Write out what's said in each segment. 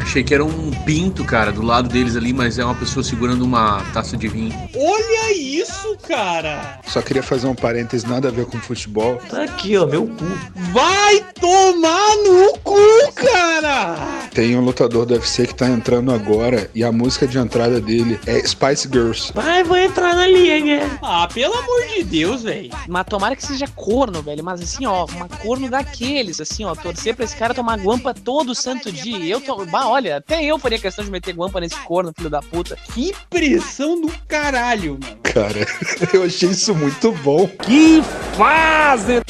Achei que era um pinto, cara, do lado deles ali, mas é uma pessoa segurando uma taça de vinho. Olha isso, cara! Só queria fazer um parênteses, nada a ver com futebol. Tá aqui, ó, meu cu. Vai tomar no cu, cara! Tem um lutador do UFC que tá entrando agora e a música de entrada dele é Spice Girls. Vai, vou entrar na liga. Ah, pelo amor de Deus, velho. Mas tomara que seja corno, velho. Mas assim, ó, uma corno daqueles, assim, ó. Torcer pra esse cara tomar guampa todo santo dia. Eu tô. Bah, olha, até eu faria questão de meter guampa nesse corno, filho da puta. Que pressão do caralho, mano. Cara, eu achei isso muito bom. Que fase!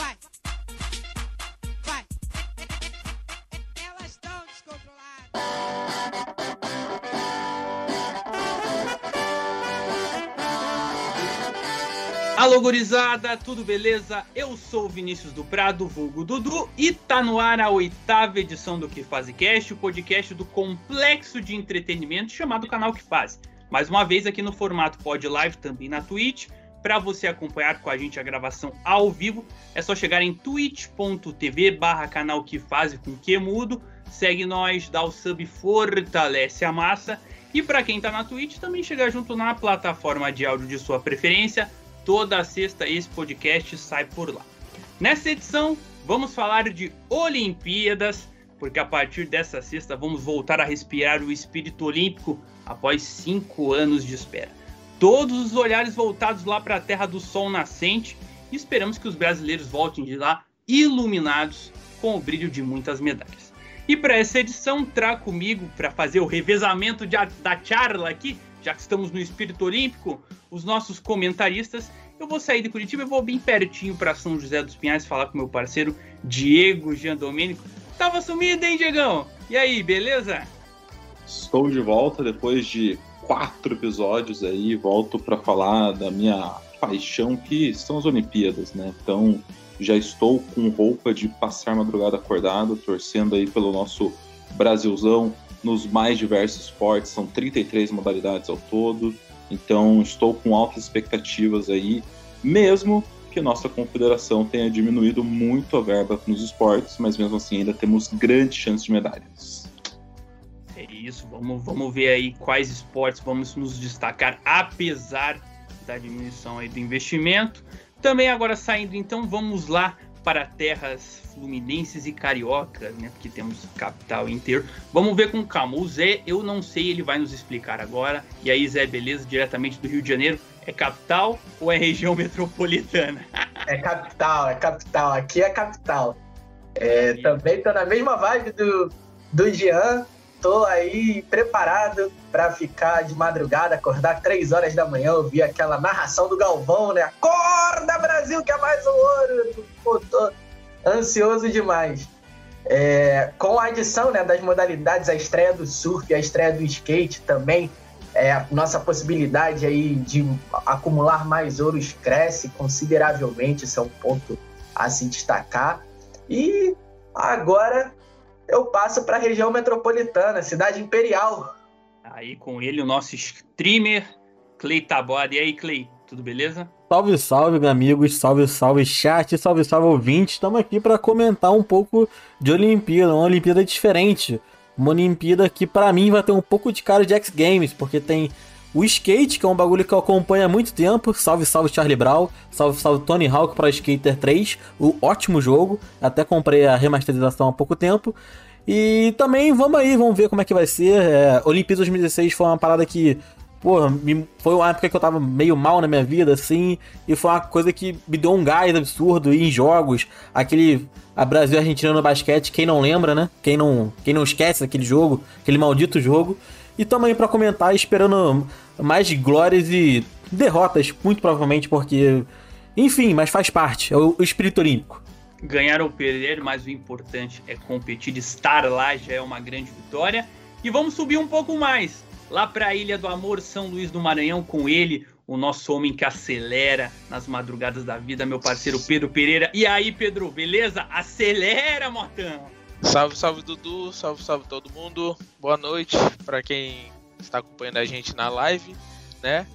Alô, gurizada, tudo beleza? Eu sou Vinícius do Prado, vulgo Dudu, e tá no ar a oitava edição do Que Faz Cast, o podcast do complexo de entretenimento chamado Canal Que Faz. Mais uma vez aqui no formato Pod Live, também na Twitch. Para você acompanhar com a gente a gravação ao vivo, é só chegar em twitch.tv barra canal que faz com que mudo. Segue nós, dá o sub, fortalece a massa. E para quem tá na Twitch, também chega junto na plataforma de áudio de sua preferência. Toda sexta esse podcast sai por lá. Nessa edição, vamos falar de Olimpíadas, porque a partir dessa sexta vamos voltar a respirar o espírito olímpico após cinco anos de espera. Todos os olhares voltados lá para a terra do sol nascente e esperamos que os brasileiros voltem de lá iluminados com o brilho de muitas medalhas. E para essa edição, trago comigo para fazer o revezamento de, da charla aqui, já que estamos no espírito olímpico, os nossos comentaristas. Eu vou sair de Curitiba e vou bem pertinho para São José dos Pinhais falar com meu parceiro Diego Giandomenico. Tava sumido, hein, Diegão? E aí, beleza? Estou de volta depois de quatro episódios aí, volto para falar da minha paixão que são as Olimpíadas, né? Então já estou com roupa de passar madrugada acordado, torcendo aí pelo nosso Brasilzão nos mais diversos esportes, são 33 modalidades ao todo. Então estou com altas expectativas aí, mesmo que nossa confederação tenha diminuído muito a verba nos esportes, mas mesmo assim ainda temos grandes chances de medalhas. É isso, vamos, vamos ver aí quais esportes vamos nos destacar, apesar da diminuição aí do investimento. Também agora saindo, então, vamos lá para terras fluminenses e cariocas, né? Porque temos capital inteiro. Vamos ver com calma. O Zé, eu não sei, ele vai nos explicar agora. E aí, Zé, beleza? Diretamente do Rio de Janeiro. É capital ou é região metropolitana? é capital, é capital. Aqui é capital. É, também tô na mesma vibe do, do Jean. Tô aí preparado para ficar de madrugada, acordar três horas da manhã, ouvir aquela narração do Galvão, né? Acorda, Brasil, que é mais um ouro! Pô, tô ansioso demais. É, com a adição né, das modalidades, a estreia do surf, a estreia do skate também, é, nossa possibilidade aí de acumular mais ouros cresce consideravelmente, isso é um ponto a se destacar. E agora eu passo para a região metropolitana, cidade imperial. Aí com ele o nosso streamer, Clay Taboada. E aí, Clay, tudo beleza? Salve, salve, amigos, salve, salve, chat, salve, salve, ouvintes. Estamos aqui para comentar um pouco de Olimpíada, uma Olimpíada diferente. Uma Olimpíada que para mim vai ter um pouco de cara de X Games, porque tem o skate, que é um bagulho que eu acompanho há muito tempo. Salve, salve Charlie Brown. Salve, salve Tony Hawk para Skater 3. O ótimo jogo. Até comprei a remasterização há pouco tempo. E também vamos aí, vamos ver como é que vai ser. É, Olimpíada 2016 foi uma parada que porra, me, foi uma época que eu tava meio mal na minha vida, assim, e foi uma coisa que me deu um gás absurdo em jogos. Aquele a Brasil e Argentina no basquete, quem não lembra, né? Quem não, quem não esquece aquele jogo, aquele maldito jogo. E também para comentar, esperando mais glórias e derrotas, muito provavelmente, porque. Enfim, mas faz parte, é o, espírito olímpico. Ganhar ou perder, mas o importante é competir, estar lá já é uma grande vitória. E vamos subir um pouco mais lá para a Ilha do Amor, São Luís do Maranhão, com ele, o nosso homem que acelera nas madrugadas da vida, meu parceiro Pedro Pereira. E aí, Pedro, beleza? Acelera, Motão! Salve, salve, Dudu, salve, salve todo mundo. Boa noite para quem está acompanhando a gente na live, né?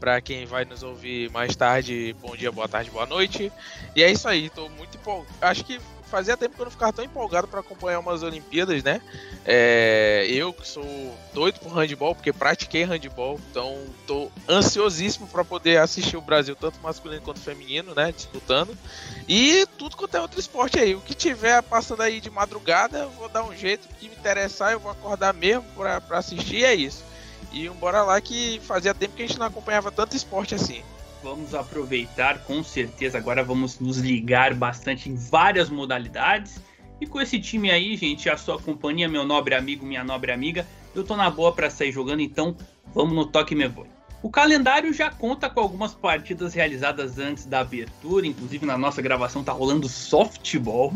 Para quem vai nos ouvir mais tarde, bom dia, boa tarde, boa noite. E é isso aí, tô muito empolgado. Acho que fazia tempo que eu não ficava tão empolgado para acompanhar umas Olimpíadas, né? É, eu que sou doido por handball, porque pratiquei handball, então tô ansiosíssimo para poder assistir o Brasil, tanto masculino quanto feminino, né? Disputando. E tudo quanto é outro esporte aí. O que tiver passando aí de madrugada, eu vou dar um jeito. O que me interessar, eu vou acordar mesmo para assistir, é isso. E bora lá que fazia tempo que a gente não acompanhava tanto esporte assim. Vamos aproveitar, com certeza. Agora vamos nos ligar bastante em várias modalidades. E com esse time aí, gente, a sua companhia, meu nobre amigo, minha nobre amiga, eu tô na boa para sair jogando, então vamos no toque me voe. O calendário já conta com algumas partidas realizadas antes da abertura, inclusive na nossa gravação tá rolando softball,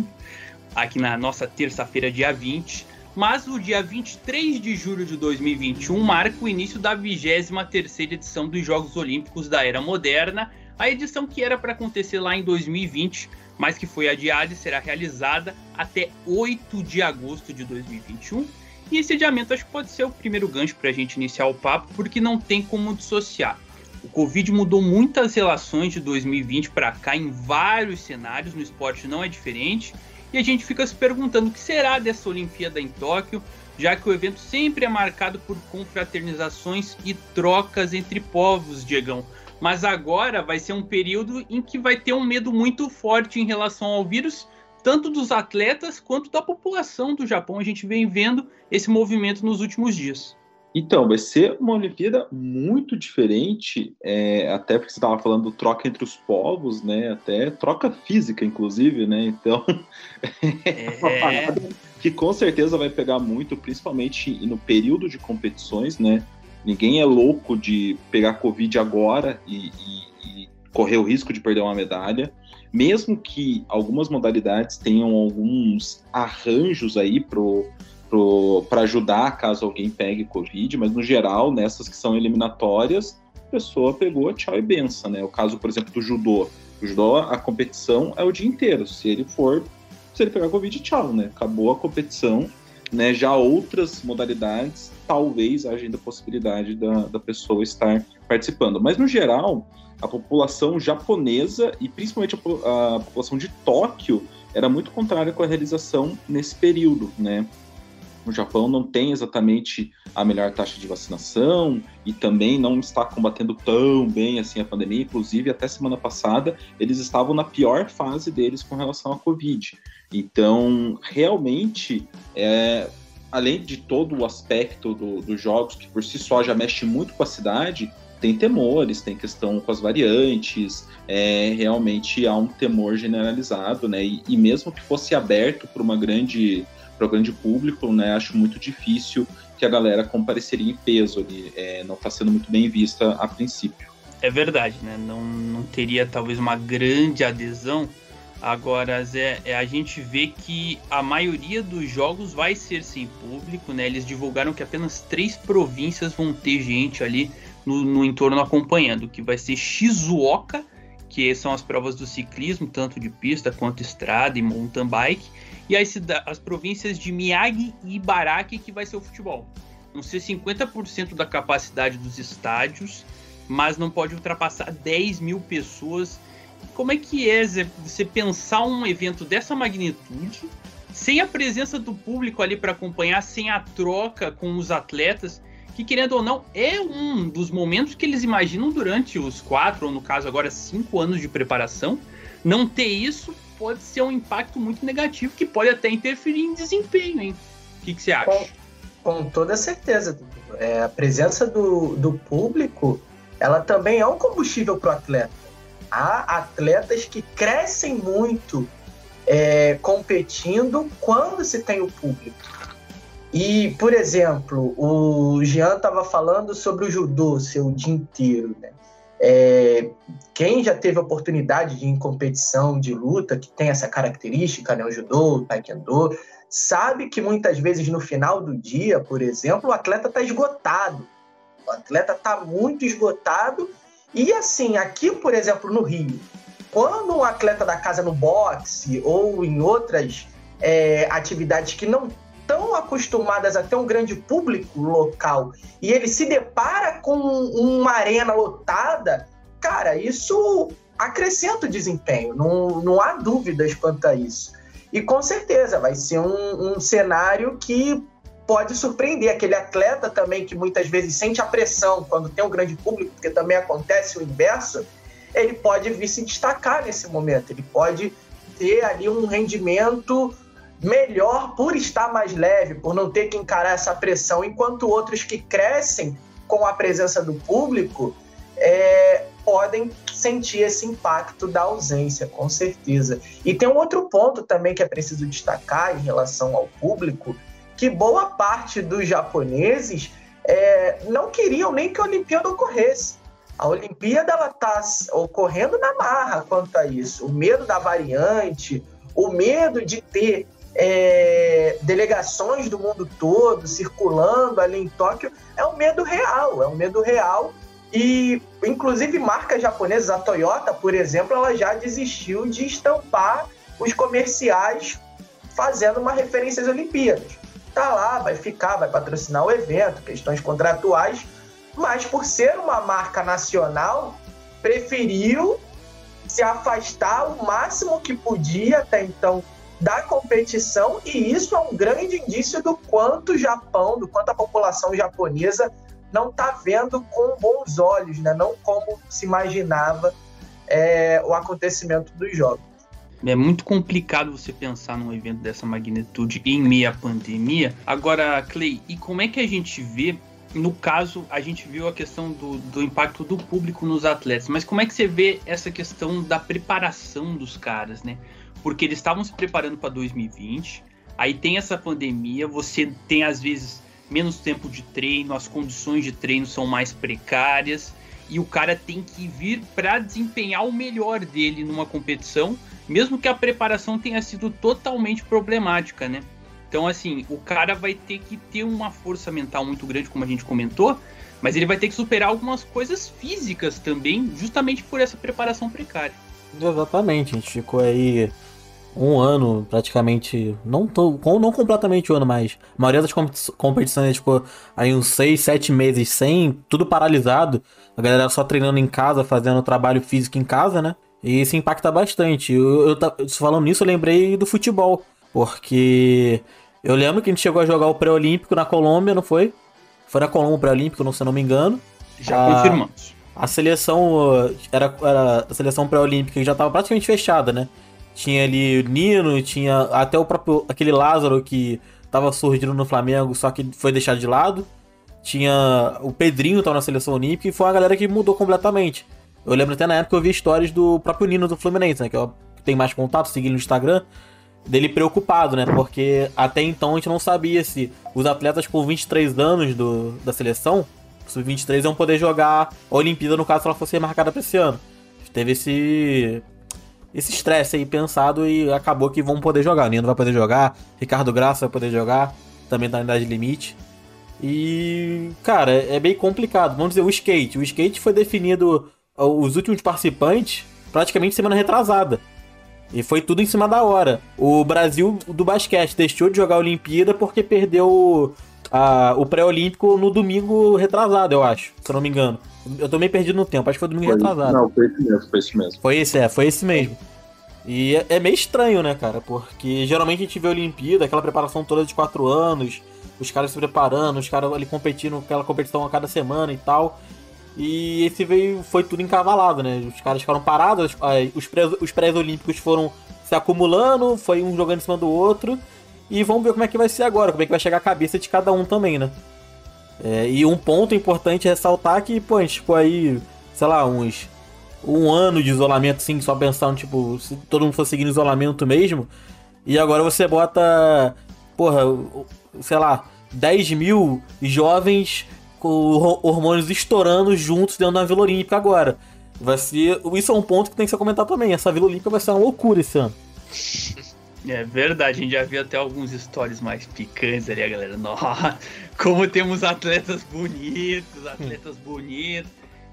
aqui na nossa terça-feira, dia 20 mas o dia 23 de julho de 2021 marca o início da 23ª edição dos Jogos Olímpicos da Era Moderna, a edição que era para acontecer lá em 2020, mas que foi adiada e será realizada até 8 de agosto de 2021. E esse adiamento acho que pode ser o primeiro gancho para a gente iniciar o papo, porque não tem como dissociar. O Covid mudou muitas relações de 2020 para cá em vários cenários, no esporte não é diferente, e a gente fica se perguntando o que será dessa Olimpíada em Tóquio, já que o evento sempre é marcado por confraternizações e trocas entre povos, Diegão. Mas agora vai ser um período em que vai ter um medo muito forte em relação ao vírus, tanto dos atletas quanto da população do Japão. A gente vem vendo esse movimento nos últimos dias. Então, vai ser uma Olimpíada muito diferente, é, até porque você estava falando troca entre os povos, né? Até troca física, inclusive, né? Então, é uma parada que com certeza vai pegar muito, principalmente no período de competições, né? Ninguém é louco de pegar Covid agora e, e, e correr o risco de perder uma medalha. Mesmo que algumas modalidades tenham alguns arranjos aí pro para ajudar caso alguém pegue Covid, mas no geral, nessas que são eliminatórias, a pessoa pegou tchau e benção, né? O caso, por exemplo, do judô. O judô, a competição é o dia inteiro. Se ele for, se ele pegar Covid, tchau, né? Acabou a competição. Né? Já outras modalidades, talvez haja ainda a possibilidade da, da pessoa estar participando. Mas, no geral, a população japonesa e principalmente a, a população de Tóquio era muito contrária com a realização nesse período, né? O Japão não tem exatamente a melhor taxa de vacinação e também não está combatendo tão bem assim a pandemia. Inclusive, até semana passada, eles estavam na pior fase deles com relação à Covid. Então, realmente, é, além de todo o aspecto do, dos jogos, que por si só já mexe muito com a cidade, tem temores, tem questão com as variantes, é, realmente há um temor generalizado, né? E, e mesmo que fosse aberto por uma grande para o grande público, né, acho muito difícil que a galera compareceria em peso ali. É, não está sendo muito bem vista a princípio. É verdade, né? Não, não teria talvez uma grande adesão. Agora, Zé, é, a gente vê que a maioria dos jogos vai ser sem público, né? Eles divulgaram que apenas três províncias vão ter gente ali no, no entorno acompanhando, que vai ser Shizuoka, que são as provas do ciclismo, tanto de pista quanto estrada e mountain bike, e as, as províncias de Miyagi e Ibaraki, que vai ser o futebol. Vão ser 50% da capacidade dos estádios, mas não pode ultrapassar 10 mil pessoas. Como é que é, Zé, você pensar um evento dessa magnitude, sem a presença do público ali para acompanhar, sem a troca com os atletas, que querendo ou não, é um dos momentos que eles imaginam durante os quatro, ou no caso agora cinco anos de preparação. Não ter isso pode ser um impacto muito negativo que pode até interferir em desempenho, hein? O que, que você acha? Com, com toda certeza. É, a presença do, do público, ela também é um combustível para o atleta. Há atletas que crescem muito é, competindo quando se tem o público. E, por exemplo, o Jean estava falando sobre o judô seu dia inteiro, né? É, quem já teve oportunidade de ir em competição de luta, que tem essa característica, né, o judô, o taekwondo, sabe que muitas vezes no final do dia, por exemplo, o atleta está esgotado. O atleta está muito esgotado. E assim, aqui, por exemplo, no Rio, quando um atleta da casa no boxe ou em outras é, atividades que não tão acostumadas a ter um grande público local e ele se depara com uma arena lotada, cara, isso acrescenta o desempenho, não, não há dúvidas quanto a isso. E com certeza vai ser um, um cenário que pode surpreender aquele atleta também que muitas vezes sente a pressão quando tem um grande público, porque também acontece o inverso, ele pode vir se destacar nesse momento, ele pode ter ali um rendimento melhor por estar mais leve, por não ter que encarar essa pressão, enquanto outros que crescem com a presença do público é, podem sentir esse impacto da ausência, com certeza. E tem um outro ponto também que é preciso destacar em relação ao público, que boa parte dos japoneses é, não queriam nem que a Olimpíada ocorresse. A Olimpíada ela está ocorrendo na marra quanto a isso. O medo da variante, o medo de ter é, delegações do mundo todo circulando ali em Tóquio é um medo real, é um medo real. E, inclusive, marcas japonesas, a Toyota, por exemplo, ela já desistiu de estampar os comerciais fazendo uma referência às Olimpíadas tá lá, vai ficar, vai patrocinar o evento, questões contratuais, mas por ser uma marca nacional, preferiu se afastar o máximo que podia até então da competição, e isso é um grande indício do quanto o Japão, do quanto a população japonesa não está vendo com bons olhos, né? não como se imaginava é, o acontecimento dos jogos. É muito complicado você pensar num evento dessa magnitude em meia pandemia. Agora, Clay, e como é que a gente vê no caso, a gente viu a questão do, do, impacto do público nos atletas, mas como é que você vê essa questão da preparação dos caras, né? Porque eles estavam se preparando para 2020, aí tem essa pandemia, você tem às vezes menos tempo de treino, as condições de treino são mais precárias e o cara tem que vir para desempenhar o melhor dele numa competição mesmo que a preparação tenha sido totalmente problemática, né? Então, assim, o cara vai ter que ter uma força mental muito grande, como a gente comentou, mas ele vai ter que superar algumas coisas físicas também, justamente por essa preparação precária. Exatamente, a gente ficou aí um ano praticamente, não, tô, não completamente um ano, mas a maioria das competições ficou aí uns 6, 7 meses sem, tudo paralisado, a galera só treinando em casa, fazendo trabalho físico em casa, né? E isso impacta bastante. Eu, eu, falando nisso, eu lembrei do futebol. Porque eu lembro que a gente chegou a jogar o pré-olímpico na Colômbia, não foi? Foi na Colômbia o pré-olímpico, se eu não me engano. Já a, confirmamos. A seleção era, era a seleção pré-olímpica que já estava praticamente fechada, né? Tinha ali o Nino, tinha até o próprio aquele Lázaro que estava surgindo no Flamengo, só que foi deixado de lado. Tinha o Pedrinho tava na seleção olímpica e foi uma galera que mudou completamente. Eu lembro até na época eu vi histórias do próprio Nino do Fluminense, né? Que eu tenho mais contato, segui no Instagram. Dele preocupado, né? Porque até então a gente não sabia se os atletas com 23 anos do, da seleção, sub-23, iam poder jogar a Olimpíada, no caso, se ela fosse marcada pra esse ano. Teve esse esse estresse aí pensado e acabou que vão poder jogar. Nino vai poder jogar, Ricardo Graça vai poder jogar, também tá na idade limite. E, cara, é bem complicado. Vamos dizer, o skate. O skate foi definido os últimos participantes praticamente semana retrasada. E foi tudo em cima da hora. O Brasil do basquete deixou de jogar a Olimpíada porque perdeu a, o pré-olímpico no domingo retrasado, eu acho, se eu não me engano. Eu tô meio perdido no tempo, acho que foi domingo foi, retrasado. Não, foi esse mesmo, foi esse mesmo. Foi esse, é, foi esse mesmo. E é, é meio estranho, né, cara? Porque geralmente a gente vê a Olimpíada, aquela preparação toda de quatro anos, os caras se preparando, os caras ali competindo aquela competição a cada semana e tal. E esse veio, foi tudo encavalado, né? Os caras ficaram parados, os pré-olímpicos foram se acumulando, foi um jogando em cima do outro. E vamos ver como é que vai ser agora, como é que vai chegar a cabeça de cada um também, né? É, e um ponto importante é ressaltar que, pô, a gente ficou aí, sei lá, uns. Um ano de isolamento, sim, só pensando, tipo, se todo mundo for seguindo isolamento mesmo. E agora você bota, porra, sei lá, 10 mil jovens com hormônios estourando juntos dentro da Vila Olímpica agora. Vai ser. Isso é um ponto que tem que ser comentado também. Essa Vila Olímpica vai ser uma loucura esse ano. É verdade, a gente já viu até alguns stories mais picantes ali, a galera. Nossa, como temos atletas bonitos, atletas bonitos.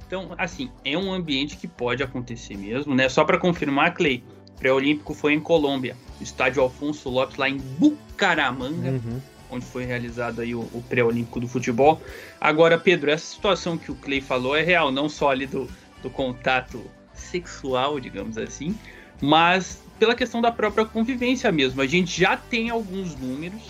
Então, assim, é um ambiente que pode acontecer mesmo, né? Só para confirmar, Clay, pré-olímpico foi em Colômbia, estádio Alfonso Lopes, lá em Bucaramanga. Uhum onde foi realizado aí o, o pré-olímpico do futebol. Agora, Pedro, essa situação que o Clay falou é real, não só ali do, do contato sexual, digamos assim, mas pela questão da própria convivência mesmo. A gente já tem alguns números,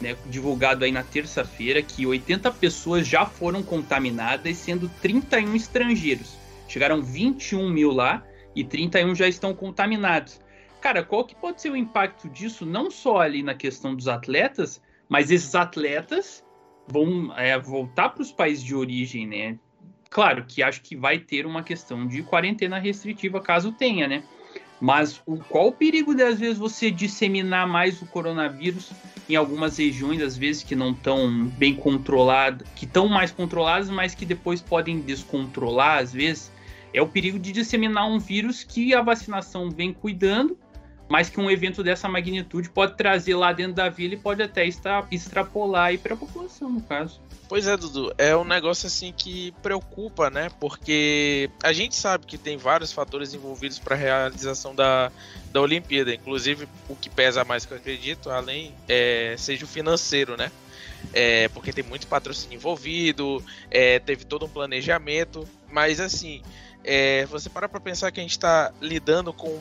né, divulgado aí na terça-feira, que 80 pessoas já foram contaminadas, sendo 31 estrangeiros. Chegaram 21 mil lá e 31 já estão contaminados. Cara, qual que pode ser o impacto disso, não só ali na questão dos atletas, mas esses atletas vão é, voltar para os países de origem, né? Claro que acho que vai ter uma questão de quarentena restritiva, caso tenha, né? Mas o, qual o perigo de, às vezes, você disseminar mais o coronavírus em algumas regiões, às vezes, que não estão bem controladas, que estão mais controladas, mas que depois podem descontrolar, às vezes? É o perigo de disseminar um vírus que a vacinação vem cuidando, mas que um evento dessa magnitude pode trazer lá dentro da vila e pode até estar, extrapolar aí para a população, no caso. Pois é, Dudu, é um negócio assim que preocupa, né? Porque a gente sabe que tem vários fatores envolvidos para a realização da, da Olimpíada, inclusive o que pesa mais que eu acredito, além é, seja o financeiro, né? É, porque tem muito patrocínio envolvido, é, teve todo um planejamento, mas assim, é, você para para pensar que a gente está lidando com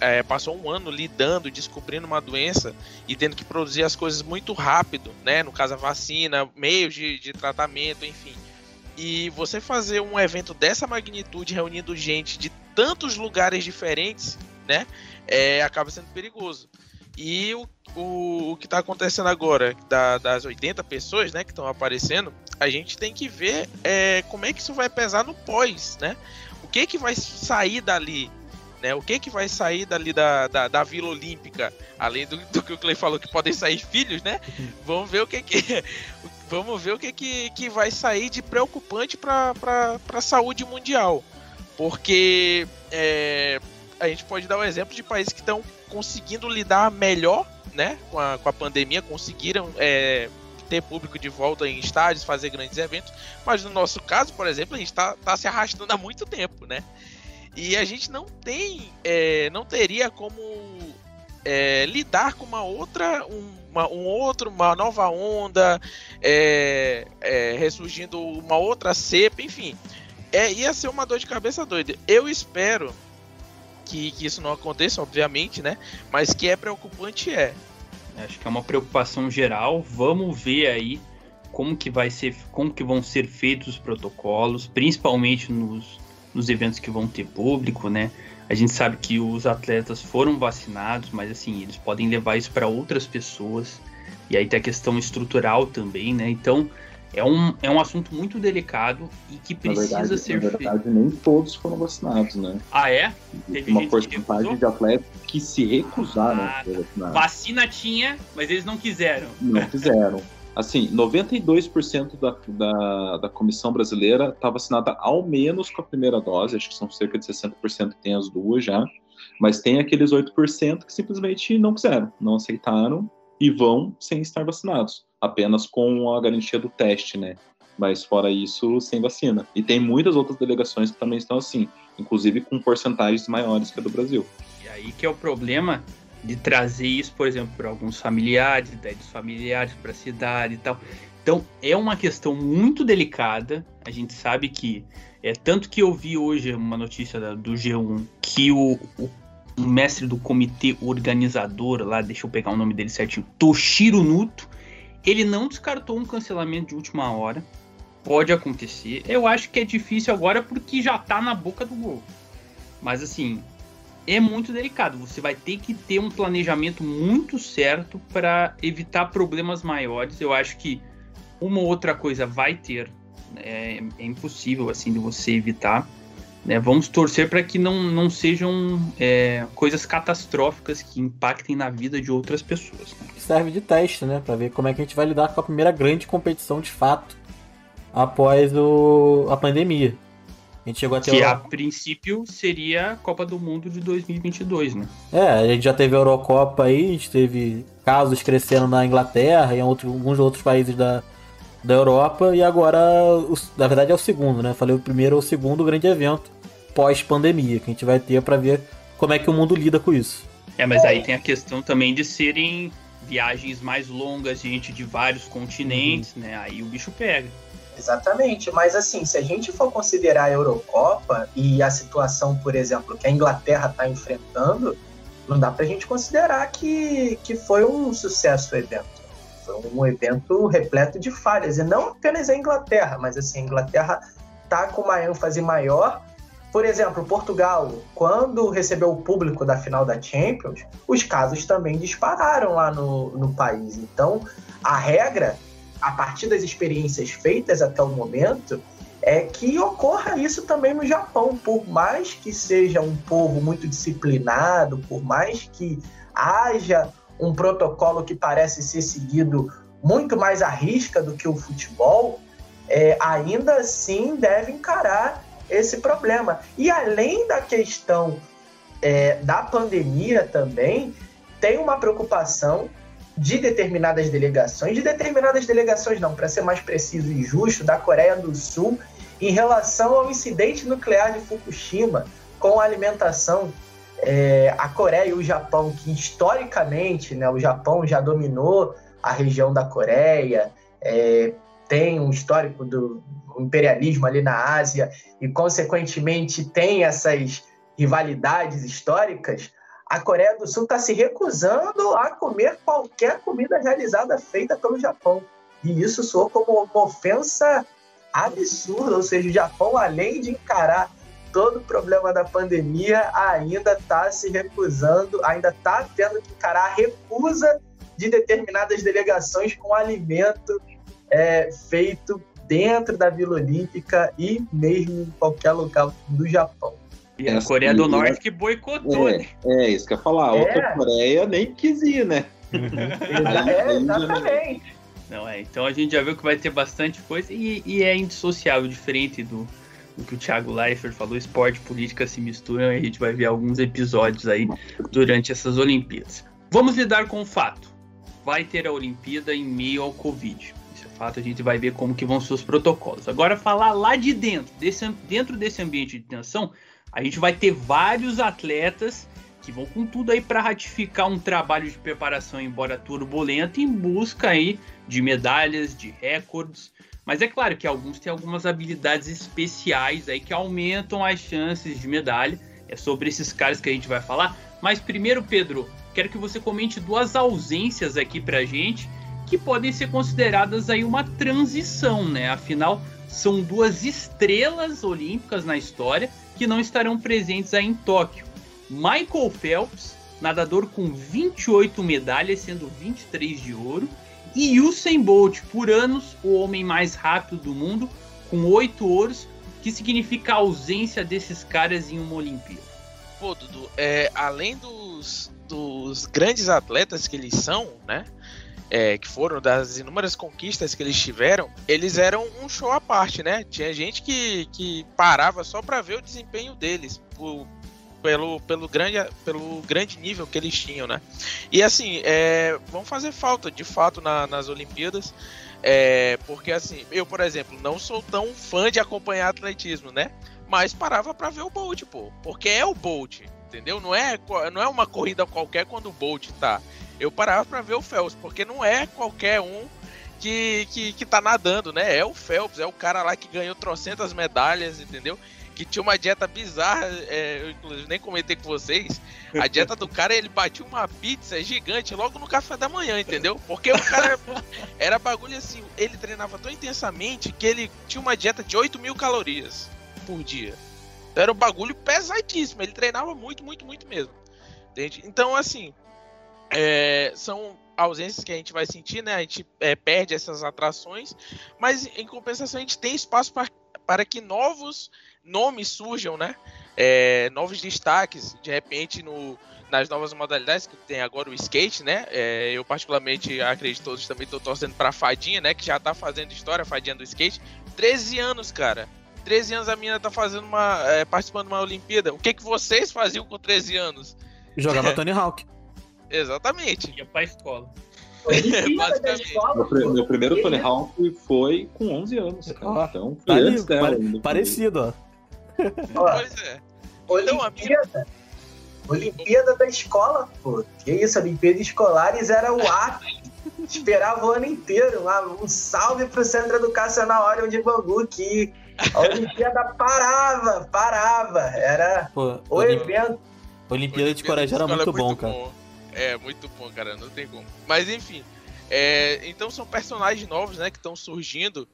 é, passou um ano lidando, descobrindo uma doença e tendo que produzir as coisas muito rápido, né? No caso, a vacina, meios de, de tratamento, enfim. E você fazer um evento dessa magnitude, reunindo gente de tantos lugares diferentes, né? É, acaba sendo perigoso. E o, o, o que está acontecendo agora, da, das 80 pessoas né, que estão aparecendo, a gente tem que ver é, como é que isso vai pesar no pós, né? O que que vai sair dali? Né? O que que vai sair dali da, da, da Vila Olímpica? Além do, do, que o Clay falou que podem sair filhos, né? Vamos ver o que que vamos ver o que que, que vai sair de preocupante para a saúde mundial, porque é, a gente pode dar o um exemplo de países que estão conseguindo lidar melhor, né, com a, com a pandemia, conseguiram é, ter público de volta em estádios, fazer grandes eventos, mas no nosso caso, por exemplo, a gente está tá se arrastando há muito tempo, né? E a gente não tem, é, não teria como é, lidar com uma outra, uma, um outro, uma nova onda, é, é, ressurgindo uma outra cepa, enfim. É, ia ser uma dor de cabeça doida. Eu espero que, que isso não aconteça, obviamente, né? Mas que é preocupante é. Acho que é uma preocupação geral. Vamos ver aí como que vai ser, como que vão ser feitos os protocolos, principalmente nos nos eventos que vão ter público, né? A gente sabe que os atletas foram vacinados, mas assim, eles podem levar isso para outras pessoas. E aí tem a questão estrutural também, né? Então, é um, é um assunto muito delicado e que precisa verdade, ser Na verdade, feito. nem todos foram vacinados, né? Ah, é? Teve uma porcentagem de atletas que se recusaram ah, a ser vacinados. Vacina tinha, mas eles não quiseram. Não quiseram. Assim, 92% da, da, da comissão brasileira está vacinada ao menos com a primeira dose, acho que são cerca de 60% que tem as duas já, mas tem aqueles 8% que simplesmente não quiseram, não aceitaram e vão sem estar vacinados, apenas com a garantia do teste, né? Mas fora isso, sem vacina. E tem muitas outras delegações que também estão assim, inclusive com porcentagens maiores que a do Brasil. E aí que é o problema de trazer isso, por exemplo, para alguns familiares, ideia dos familiares para a cidade e tal. Então é uma questão muito delicada. A gente sabe que é tanto que eu vi hoje uma notícia da, do G1 que o, o, mestre do comitê organizador lá, deixa eu pegar o nome dele certinho, Toshiro Nuto, ele não descartou um cancelamento de última hora. Pode acontecer. Eu acho que é difícil agora porque já tá na boca do gol. Mas assim, é muito delicado. Você vai ter que ter um planejamento muito certo para evitar problemas maiores. Eu acho que uma outra coisa vai ter. É, é impossível assim de você evitar. Né? Vamos torcer para que não, não sejam é, coisas catastróficas que impactem na vida de outras pessoas. Né? Serve de teste, né? Para ver como é que a gente vai lidar com a primeira grande competição de fato após o, a pandemia. Gente chegou a ter que a princípio seria a Copa do Mundo de 2022, né? É, a gente já teve a Eurocopa aí, a gente teve casos crescendo na Inglaterra e em outro, alguns outros países da, da Europa, e agora, na verdade, é o segundo, né? Falei o primeiro ou o segundo grande evento pós-pandemia, que a gente vai ter para ver como é que o mundo lida com isso. É, mas aí tem a questão também de serem viagens mais longas, gente de vários continentes, uhum. né? Aí o bicho pega. Exatamente, mas assim, se a gente for considerar a Eurocopa e a situação, por exemplo, que a Inglaterra está enfrentando, não dá para a gente considerar que, que foi um sucesso o evento. Foi um evento repleto de falhas, e não apenas a Inglaterra, mas assim, a Inglaterra está com uma ênfase maior. Por exemplo, Portugal, quando recebeu o público da final da Champions, os casos também dispararam lá no, no país. Então, a regra a partir das experiências feitas até o momento, é que ocorra isso também no Japão. Por mais que seja um povo muito disciplinado, por mais que haja um protocolo que parece ser seguido muito mais à risca do que o futebol, é, ainda assim deve encarar esse problema. E além da questão é, da pandemia também, tem uma preocupação de determinadas delegações, de determinadas delegações não, para ser mais preciso e justo, da Coreia do Sul em relação ao incidente nuclear de Fukushima com a alimentação. É, a Coreia e o Japão, que historicamente né, o Japão já dominou a região da Coreia, é, tem um histórico do imperialismo ali na Ásia e, consequentemente, tem essas rivalidades históricas a Coreia do Sul está se recusando a comer qualquer comida realizada feita pelo Japão. E isso soou como uma ofensa absurda, ou seja, o Japão, além de encarar todo o problema da pandemia, ainda está se recusando, ainda está tendo que encarar a recusa de determinadas delegações com alimento é, feito dentro da Vila Olímpica e mesmo em qualquer local do Japão. E a Coreia do Norte que boicotou, é, né? É, isso que eu ia falar. A É. outra Coreia nem quis ir, né? É, exatamente. Não é, então a gente já viu que vai ter bastante coisa e, e é indissociável, diferente do, do que o Thiago Leifert falou, esporte e política se misturam e a gente vai ver alguns episódios aí durante essas Olimpíadas. Vamos lidar com o fato. Vai ter a Olimpíada em meio ao Covid. Isso é fato, a gente vai ver como que vão ser os protocolos. Agora falar lá de dentro, desse, dentro desse ambiente de tensão, a gente vai ter vários atletas que vão com tudo aí para ratificar um trabalho de preparação, embora turbulento, em busca aí de medalhas, de recordes. Mas é claro que alguns têm algumas habilidades especiais aí que aumentam as chances de medalha. É sobre esses caras que a gente vai falar. Mas primeiro, Pedro, quero que você comente duas ausências aqui pra gente que podem ser consideradas aí uma transição, né? Afinal, são duas estrelas olímpicas na história que não estarão presentes aí em Tóquio. Michael Phelps, nadador com 28 medalhas, sendo 23 de ouro, e Usain Bolt, por anos o homem mais rápido do mundo, com 8 ouros, que significa a ausência desses caras em uma Olimpíada. Pô, Dudu, é, além dos, dos grandes atletas que eles são, né? É, que foram das inúmeras conquistas que eles tiveram, eles eram um show à parte, né? Tinha gente que, que parava só para ver o desempenho deles, por, pelo, pelo, grande, pelo grande nível que eles tinham, né? E assim, é, vão fazer falta de fato na, nas Olimpíadas. É, porque assim, eu, por exemplo, não sou tão fã de acompanhar atletismo, né? Mas parava para ver o Bolt, pô. Porque é o Bolt, entendeu? Não é, não é uma corrida qualquer quando o Bolt tá. Eu parava para ver o Phelps, porque não é qualquer um que, que, que tá nadando, né? É o Phelps, é o cara lá que ganhou trocentas medalhas, entendeu? Que tinha uma dieta bizarra, é, eu inclusive nem comentei com vocês. A dieta do cara, ele batia uma pizza gigante logo no café da manhã, entendeu? Porque o cara era bagulho assim, ele treinava tão intensamente que ele tinha uma dieta de 8 mil calorias por dia. Então era um bagulho pesadíssimo, ele treinava muito, muito, muito mesmo. Entende? Então, assim, é, são ausências que a gente vai sentir, né? A gente é, perde essas atrações, mas em compensação a gente tem espaço pra, para que novos nomes surjam, né? É, novos destaques, de repente no, nas novas modalidades que tem agora o skate, né? É, eu particularmente acredito todos também estou torcendo para a Fadinha, né? Que já tá fazendo história, a Fadinha do skate. 13 anos, cara. 13 anos a menina tá fazendo uma. É, participando de uma Olimpíada. O que, que vocês faziam com 13 anos? Jogava Tony Hawk. Exatamente. Ia pra escola. Olimpíada escola, Meu, pô. meu primeiro Tony Hawk foi com 11 anos, cara. Então, Tá antes dela. pare- parecido, ó. Pois é. Então, Olimpíada. Olimpíada da escola, pô. Que isso, Olimpíadas escolares era o ápice Esperava o ano inteiro. Um, um salve pro Centro Educacional Orion de Bangu, que a Olimpíada parava, parava. Era Pô, o Olim- evento. Olimpíada de Coragem era Escola é muito bom, cara. É, muito bom, cara, não tem como. Mas enfim, é, então são personagens novos, né, que estão surgindo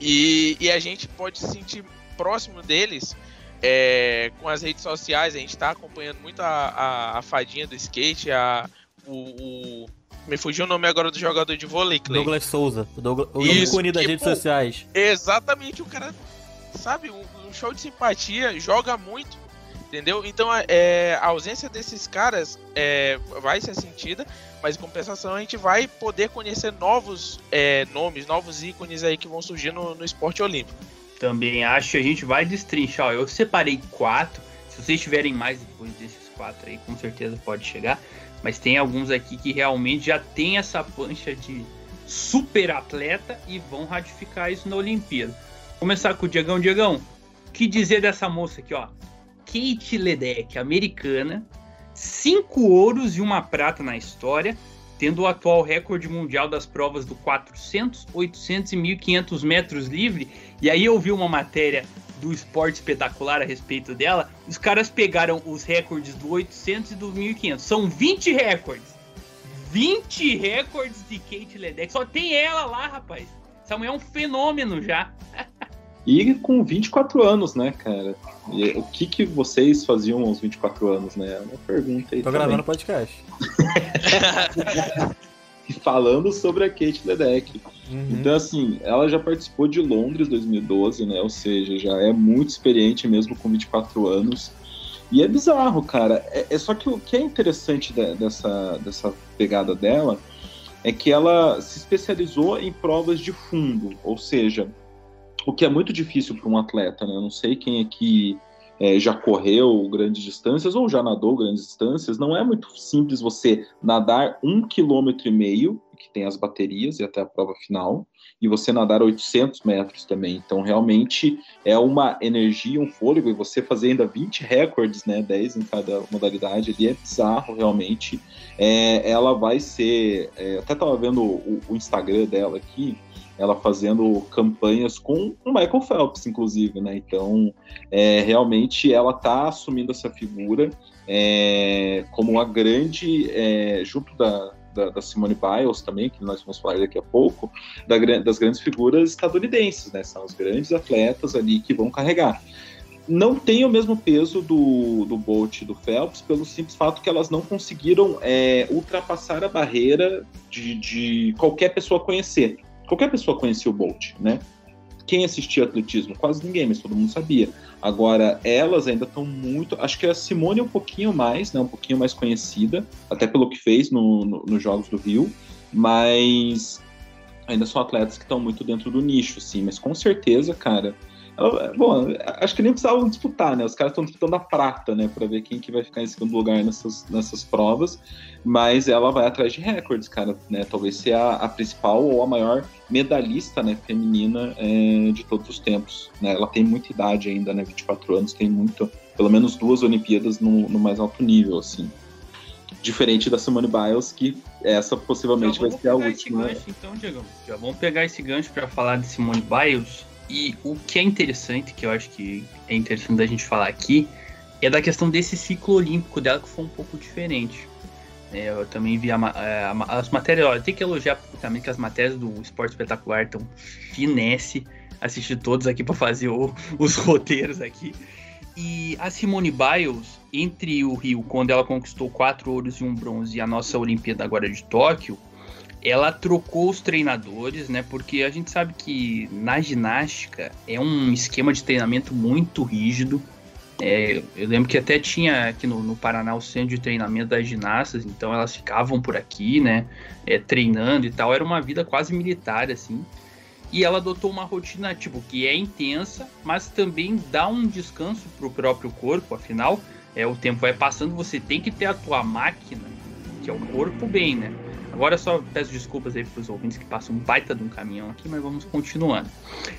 e, e a gente pode se sentir próximo deles é, com as redes sociais. A gente tá acompanhando muito a, a, a fadinha do skate, a, o, o- Me fugiu o nome agora do jogador de vôlei, Clay. Douglas Souza, o, Douglas, o Isso, ícone das que, redes pô, sociais. Exatamente, o cara, sabe, um, um show de simpatia, joga muito, entendeu? Então é, a ausência desses caras é, vai ser sentida, mas em compensação a gente vai poder conhecer novos é, nomes, novos ícones aí que vão surgir no, no esporte olímpico. Também acho que a gente vai destrinchar. ó, Eu separei quatro. Se vocês tiverem mais depois desses quatro aí, com certeza pode chegar. Mas tem alguns aqui que realmente já tem essa pancha de super atleta e vão ratificar isso na Olimpíada. Vou começar com o Diegão. Diegão, que dizer dessa moça aqui, ó? Kate Ledeck, americana, cinco ouros e uma prata na história, tendo o atual recorde mundial das provas do 400, 800 e 1500 metros livre. E aí eu vi uma matéria do Esporte Espetacular a respeito dela. Os caras pegaram os recordes do 800 e do 1500. São 20 recordes. 20 recordes de Kate Ledeck. Só tem ela lá, rapaz. Essa mulher é um fenômeno já. E com 24 anos, né, cara? E o que, que vocês faziam aos 24 anos, né? É uma pergunta aí. Tô também. gravando podcast. Falando sobre a Kate Ledeck. Uhum. Então, assim, ela já participou de Londres 2012, né? Ou seja, já é muito experiente mesmo com 24 anos. E é bizarro, cara. É, é só que o que é interessante de- dessa, dessa pegada dela é que ela se especializou em provas de fundo, ou seja, o que é muito difícil para um atleta, né? Eu não sei quem aqui é, já correu grandes distâncias ou já nadou grandes distâncias. Não é muito simples você nadar um quilômetro e meio, que tem as baterias e até a prova final, e você nadar 800 metros também. Então, realmente é uma energia, um fôlego, e você fazer ainda 20 recordes, né? 10 em cada modalidade ali, é bizarro, realmente. É, ela vai ser. é, até estava vendo o, o Instagram dela aqui, ela fazendo campanhas com o Michael Phelps, inclusive, né? Então, é, realmente ela está assumindo essa figura é, como uma grande, é, junto da, da, da Simone Biles também, que nós vamos falar daqui a pouco, da das grandes figuras estadunidenses, né? São os grandes atletas ali que vão carregar. Não tem o mesmo peso do, do Bolt e do Phelps, pelo simples fato que elas não conseguiram é, ultrapassar a barreira de, de qualquer pessoa conhecer. Qualquer pessoa conhecia o Bolt, né? Quem assistia atletismo? Quase ninguém, mas todo mundo sabia. Agora, elas ainda estão muito. Acho que a Simone é um pouquinho mais, né? Um pouquinho mais conhecida, até pelo que fez no, no- nos Jogos do Rio, mas ainda são atletas que estão muito dentro do nicho, sim. Mas com certeza, cara. Ela- Bom, acho que nem precisavam disputar, né? Os caras estão disputando a prata, né? Para ver quem que vai ficar em segundo lugar nessas, nessas provas. Mas ela vai atrás de recordes, cara, né? Talvez ser a, a principal ou a maior medalhista, né, feminina é, de todos os tempos. Né? Ela tem muita idade ainda, né? 24 anos, tem muito, pelo menos duas Olimpíadas no, no mais alto nível, assim. Diferente da Simone Biles, que essa possivelmente vai ser a última. gancho, então, Diego. Já vamos pegar esse gancho para falar de Simone Biles. E o que é interessante, que eu acho que é interessante da gente falar aqui, é da questão desse ciclo olímpico dela que foi um pouco diferente. É, eu também vi a é, a ma- as matérias, olha, tem que elogiar publicamente que as matérias do Esporte Espetacular estão finesse. Assisti todos aqui para fazer o- os roteiros aqui. E a Simone Biles, entre o Rio, quando ela conquistou quatro ouros e um bronze, e a nossa Olimpíada agora de Tóquio, ela trocou os treinadores, né? Porque a gente sabe que na ginástica é um esquema de treinamento muito rígido. É, eu lembro que até tinha aqui no, no Paraná o centro de treinamento das ginastas, então elas ficavam por aqui, né? é, treinando e tal. Era uma vida quase militar, assim. E ela adotou uma rotina, tipo, que é intensa, mas também dá um descanso pro próprio corpo, afinal, é, o tempo vai passando, você tem que ter a tua máquina, que é o corpo, bem, né? Agora só peço desculpas aí pros ouvintes que passam um baita de um caminhão aqui, mas vamos continuando.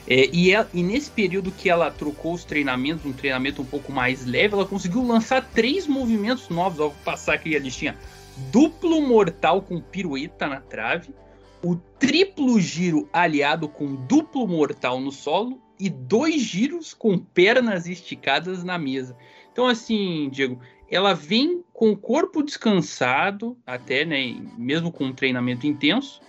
É, e, ela- e nesse período que ela trocou os treinamentos, um treinamento um pouco mais leve, ela conseguiu lançar três movimentos novos. Vou passar aqui a listinha. Duplo mortal com pirueta na trave, o triplo giro aliado com duplo mortal no solo e dois giros com pernas esticadas na mesa. Então, assim, Diego, ela vem com o corpo descansado, até, né? Mesmo com um treinamento intenso,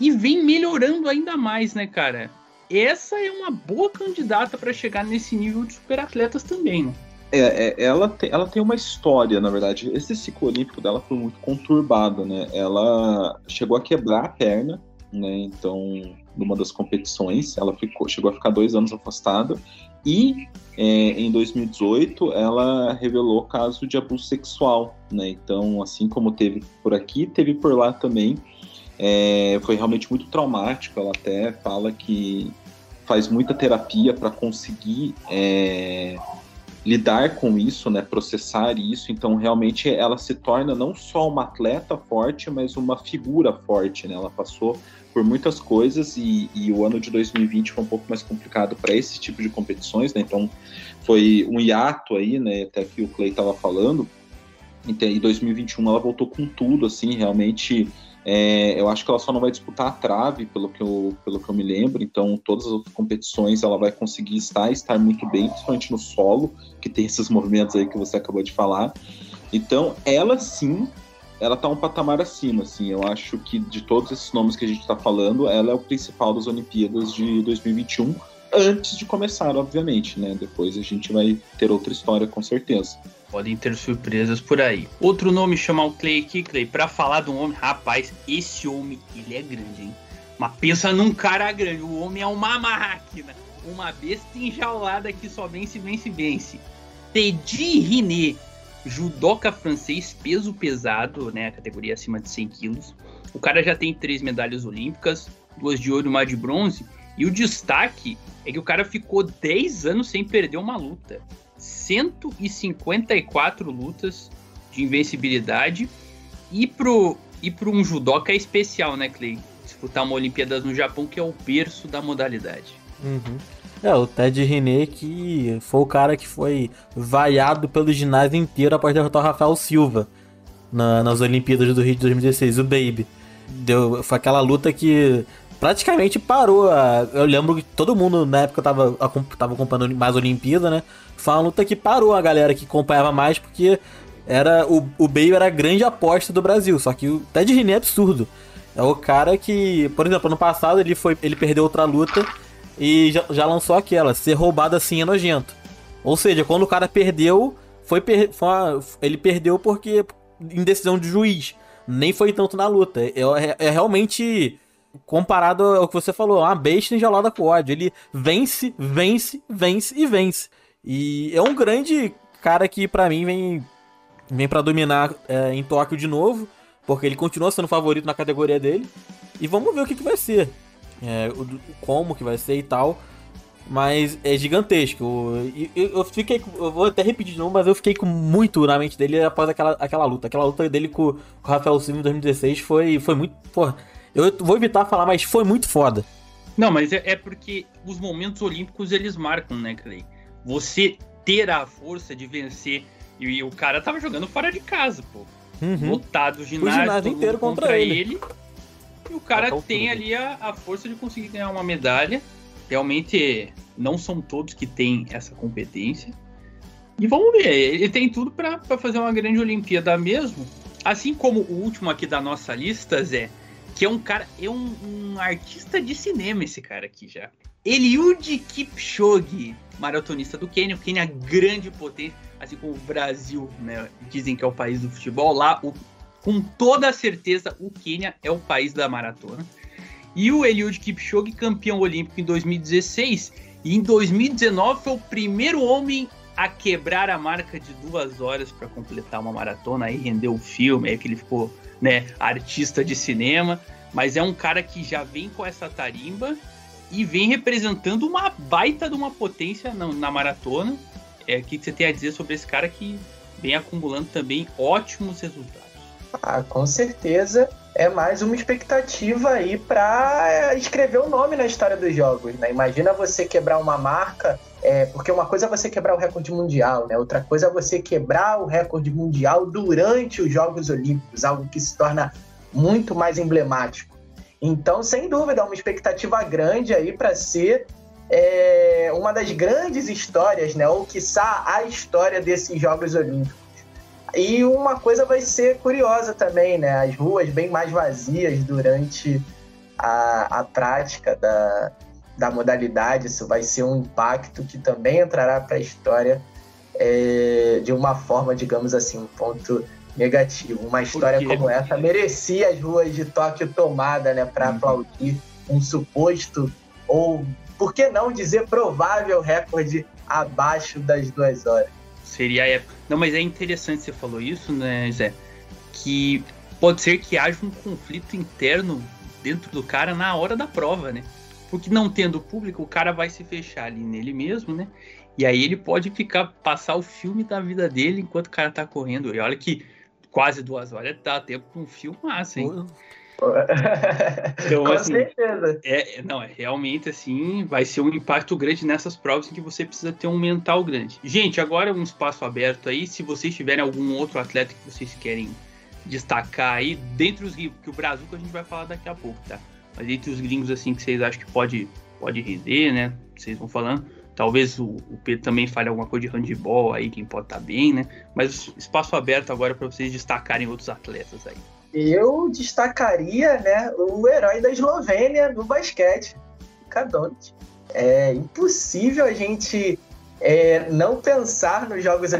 e vem melhorando ainda mais, né, cara? Essa é uma boa candidata para chegar nesse nível de superatletas também, né? É, é, ela, tem, ela tem uma história, na verdade. Esse ciclo olímpico dela foi muito conturbado, né? Ela chegou a quebrar a perna, né? Então, numa das competições, ela ficou, chegou a ficar dois anos afastada. E é, em 2018, ela revelou caso de abuso sexual, né? Então, assim como teve por aqui, teve por lá também. É, foi realmente muito traumático. Ela até fala que faz muita terapia para conseguir é, lidar com isso, né, processar isso. Então, realmente, ela se torna não só uma atleta forte, mas uma figura forte. Né? Ela passou por muitas coisas e, e o ano de 2020 foi um pouco mais complicado para esse tipo de competições. Né? Então, foi um hiato aí, né, até que o Clay estava falando. Em 2021 ela voltou com tudo, assim, realmente. É, eu acho que ela só não vai disputar a trave, pelo que, eu, pelo que eu me lembro. Então, todas as competições ela vai conseguir estar, estar muito bem, principalmente no solo, que tem esses movimentos aí que você acabou de falar. Então, ela sim, ela tá um patamar acima, assim. Eu acho que de todos esses nomes que a gente tá falando, ela é o principal das Olimpíadas de 2021, antes de começar, obviamente, né? Depois a gente vai ter outra história, com certeza. Podem ter surpresas por aí. Outro nome chamar o Clay aqui, Clay, pra falar de um homem. Rapaz, esse homem, ele é grande, hein? Mas pensa num cara grande. O homem é uma máquina. Uma besta enjaulada que só vence, vence, vence. Teddy Riné, judoca francês, peso pesado, né? A categoria acima de 100 quilos. O cara já tem três medalhas olímpicas, duas de ouro e uma de bronze. E o destaque é que o cara ficou 10 anos sem perder uma luta. 154 lutas de invencibilidade. E pro, e pro um judoca é especial, né, Clay? Disputar uma Olimpíadas no Japão, que é o berço da modalidade. Uhum. É, o Ted René que foi o cara que foi vaiado pelo ginásio inteiro após derrotar o Rafael Silva na- nas Olimpíadas do Rio de 2016, o Baby. Deu, foi aquela luta que praticamente parou. A, eu lembro que todo mundo na época tava, tava acompanhando mais Olimpíada, né? Foi uma luta que parou a galera que acompanhava mais, porque era o, o Baby era a grande aposta do Brasil. Só que o Ted René é absurdo. É o cara que, por exemplo, ano passado ele, foi, ele perdeu outra luta e já, já lançou aquela, ser roubado assim é nojento. Ou seja, quando o cara perdeu, foi, per- foi ele perdeu porque em decisão de juiz. Nem foi tanto na luta. É, é- é realmente comparado ao que você falou, uma besta enjaulada com ódio. Ele vence, vence, vence e vence. E é um grande cara que pra mim vem vem para dominar é, em Tóquio de novo, porque ele continua sendo favorito na categoria dele. E vamos ver o que, que vai ser. É, o, o como que vai ser e tal. Mas é gigantesco. E Eu, eu fiquei. Eu vou até repetir de novo, mas eu fiquei com muito na mente dele após aquela, aquela luta. Aquela luta dele com, com o Rafael Silva em 2016 foi, foi muito. Porra, eu vou evitar falar, mas foi muito foda. Não, mas é, é porque os momentos olímpicos eles marcam, né, Clay? Você ter a força de vencer. E, e o cara tava jogando fora de casa, pô. Uhum. Lotado o ginásio, ginásio todo mundo inteiro contra ele. E o cara tem ali a, a força de conseguir ganhar uma medalha. Realmente não são todos que têm essa competência. E vamos ver, ele tem tudo pra fazer uma grande Olimpíada mesmo. Assim como o último aqui da nossa lista, Zé, que é um cara, é um, um artista de cinema esse cara aqui já. Eliud Kipchoge, maratonista do Quênia, o Quênia é grande potência, assim como o Brasil, né, dizem que é o país do futebol, lá o, com toda certeza o Quênia é o país da maratona. E o Eliud Kipchoge, campeão olímpico em 2016, e em 2019 foi o primeiro homem a quebrar a marca de duas horas para completar uma maratona, aí rendeu o filme, aí que ele ficou, né, artista de cinema, mas é um cara que já vem com essa tarimba e vem representando uma baita de uma potência na, na maratona. É, o que que você tem a dizer sobre esse cara que vem acumulando também ótimos resultados? Ah, com certeza é mais uma expectativa aí para escrever o nome na história dos jogos, né? Imagina você quebrar uma marca, é, porque uma coisa é você quebrar o recorde mundial, né? Outra coisa é você quebrar o recorde mundial durante os Jogos Olímpicos, algo que se torna muito mais emblemático. Então, sem dúvida, é uma expectativa grande aí para ser é, uma das grandes histórias, né? Ou quiçá a história desses Jogos Olímpicos. E uma coisa vai ser curiosa também, né? As ruas bem mais vazias durante a, a prática da, da modalidade. Isso vai ser um impacto que também entrará para a história é, de uma forma, digamos assim, um ponto negativo. Uma história como essa merecia as ruas de Tóquio tomada, né? Para uhum. aplaudir um suposto, ou por que não dizer provável recorde abaixo das duas horas. Seria a época. Não, mas é interessante você falou isso, né, Zé? Que pode ser que haja um conflito interno dentro do cara na hora da prova, né? Porque não tendo público, o cara vai se fechar ali nele mesmo, né? E aí ele pode ficar, passar o filme da vida dele enquanto o cara tá correndo. E olha que quase duas horas dá tempo pra um filme hein? Então, Com assim, certeza. É, não, é realmente assim, vai ser um impacto grande nessas provas em que você precisa ter um mental grande. Gente, agora um espaço aberto aí, se vocês tiverem algum outro atleta que vocês querem destacar aí, dentre os gringos, que o Brasil que a gente vai falar daqui a pouco, tá? Mas entre os gringos assim que vocês acham que pode, pode render, né? Vocês vão falando. Talvez o, o Pedro também fale alguma coisa de handball aí, quem pode estar tá bem, né? Mas espaço aberto agora para vocês destacarem outros atletas aí. Eu destacaria né, o herói da Eslovênia no basquete, Kadonit. É impossível a gente é, não pensar nos Jogos,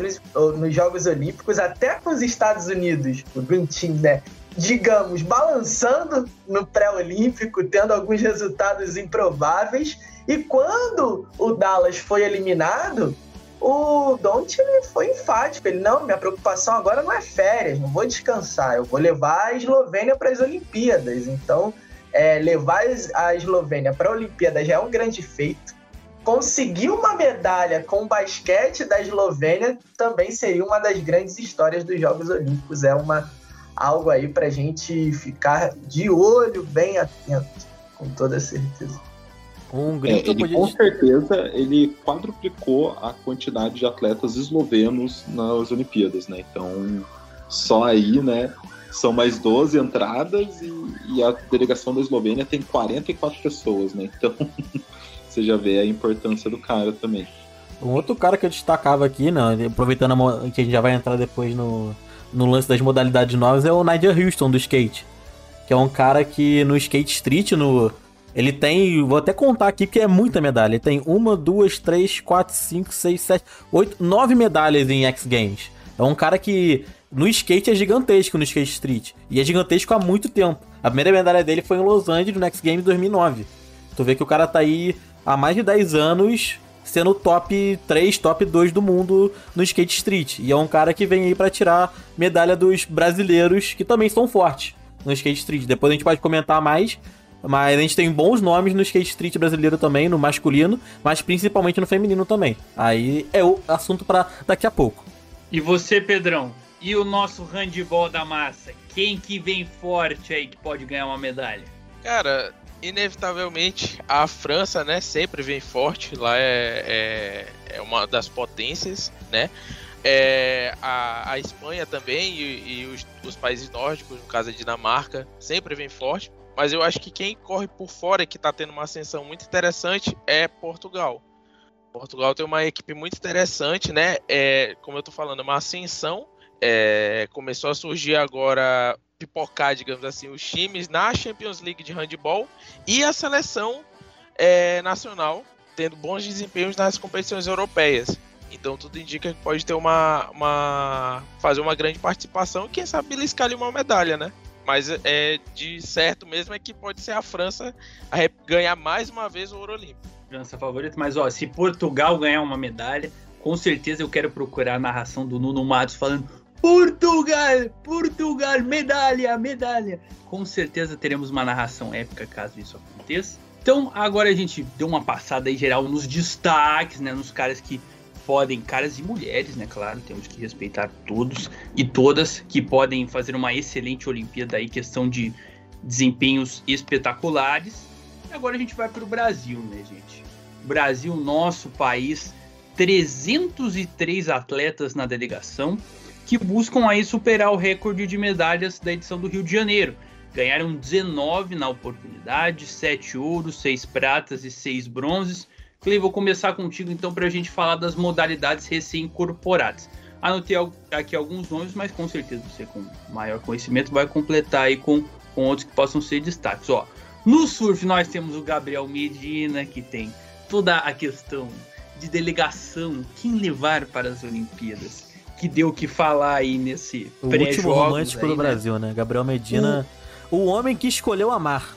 nos Jogos Olímpicos, até com os Estados Unidos, o Green Team, né? Digamos, balançando no pré-olímpico, tendo alguns resultados improváveis. E quando o Dallas foi eliminado, o Don't foi enfático. Ele, não, minha preocupação agora não é férias, não vou descansar, eu vou levar a Eslovênia para as Olimpíadas. Então, é, levar a Eslovênia para a Olimpíada já é um grande feito. Conseguir uma medalha com o basquete da Eslovênia também seria uma das grandes histórias dos Jogos Olímpicos. É uma algo aí para gente ficar de olho bem atento, com toda certeza. Um é, ele, podia... Com certeza, ele quadruplicou a quantidade de atletas eslovenos nas Olimpíadas, né? Então, só aí, né? São mais 12 entradas e, e a delegação da Eslovênia tem 44 pessoas, né? Então, você já vê a importância do cara também. Um outro cara que eu destacava aqui, né, aproveitando que a gente já vai entrar depois no, no lance das modalidades novas, é o Nigel Houston do skate. Que é um cara que no skate street, no, ele tem, vou até contar aqui porque é muita medalha. Ele tem uma, duas, três, quatro, cinco, seis, sete, oito, nove medalhas em X Games. É um cara que no skate é gigantesco no skate street. E é gigantesco há muito tempo. A primeira medalha dele foi em Los Angeles no X Games 2009. Tu vê que o cara tá aí há mais de 10 anos sendo top 3, top 2 do mundo no skate street. E é um cara que vem aí para tirar medalha dos brasileiros que também são fortes no skate street. Depois a gente pode comentar mais, mas a gente tem bons nomes no skate street brasileiro também, no masculino, mas principalmente no feminino também. Aí é o assunto para daqui a pouco. E você, Pedrão? E o nosso handball da massa? Quem que vem forte aí que pode ganhar uma medalha? Cara, inevitavelmente a França, né, sempre vem forte. Lá é, é, é uma das potências, né? É, a, a Espanha também e, e os, os, países nórdicos, no caso a Dinamarca, sempre vem forte. Mas eu acho que quem corre por fora e que está tendo uma ascensão muito interessante é Portugal. Portugal tem uma equipe muito interessante, né? É, como eu estou falando, uma ascensão. É, começou a surgir agora, pipocar, digamos assim, os times na Champions League de handball e a seleção é, nacional tendo bons desempenhos nas competições europeias. Então tudo indica que pode ter uma, uma fazer uma grande participação e quem sabe beliscar ali uma medalha, né? Mas é de certo mesmo é que pode ser a França a ganhar mais uma vez o ouro olímpico. França favorita, mas ó, se Portugal ganhar uma medalha, com certeza eu quero procurar a narração do Nuno Matos falando Portugal, Portugal, medalha, medalha. Com certeza teremos uma narração épica caso isso aconteça. Então agora a gente deu uma passada aí geral nos destaques, né, nos caras que podem, caras e mulheres, né? Claro, temos que respeitar todos e todas que podem fazer uma excelente Olimpíada aí, questão de desempenhos espetaculares. Agora a gente vai para o Brasil, né, gente? Brasil, nosso país, 303 atletas na delegação que buscam aí superar o recorde de medalhas da edição do Rio de Janeiro. Ganharam 19 na oportunidade, 7 ouros, 6 pratas e 6 bronzes. Clay, vou começar contigo então para a gente falar das modalidades recém-incorporadas. Anotei aqui alguns nomes, mas com certeza você com maior conhecimento vai completar aí com, com outros que possam ser destaques. Ó, no surf nós temos o Gabriel Medina, que tem toda a questão de delegação, quem levar para as Olimpíadas, que deu o que falar aí nesse O último romântico aí, do né? Brasil, né? Gabriel Medina, o homem que escolheu amar.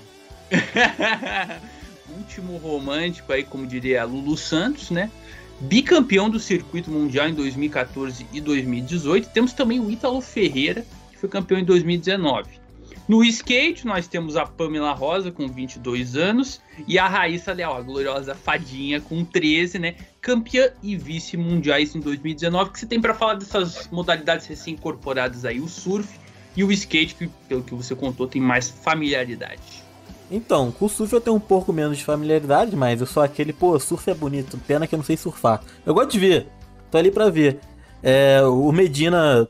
último romântico aí, como diria Lulu Santos, né? Bicampeão do circuito mundial em 2014 e 2018. Temos também o Ítalo Ferreira, que foi campeão em 2019. No skate, nós temos a Pamela Rosa, com 22 anos, e a Raíssa Leal, a gloriosa fadinha, com 13, né? Campeã e vice mundiais em 2019. O que você tem para falar dessas modalidades recém-incorporadas aí? O surf e o skate, que pelo que você contou, tem mais familiaridade. Então, com o surf eu tenho um pouco menos de familiaridade, mas eu sou aquele, pô, surf é bonito, pena que eu não sei surfar. Eu gosto de ver, tô ali pra ver. É, o Medina,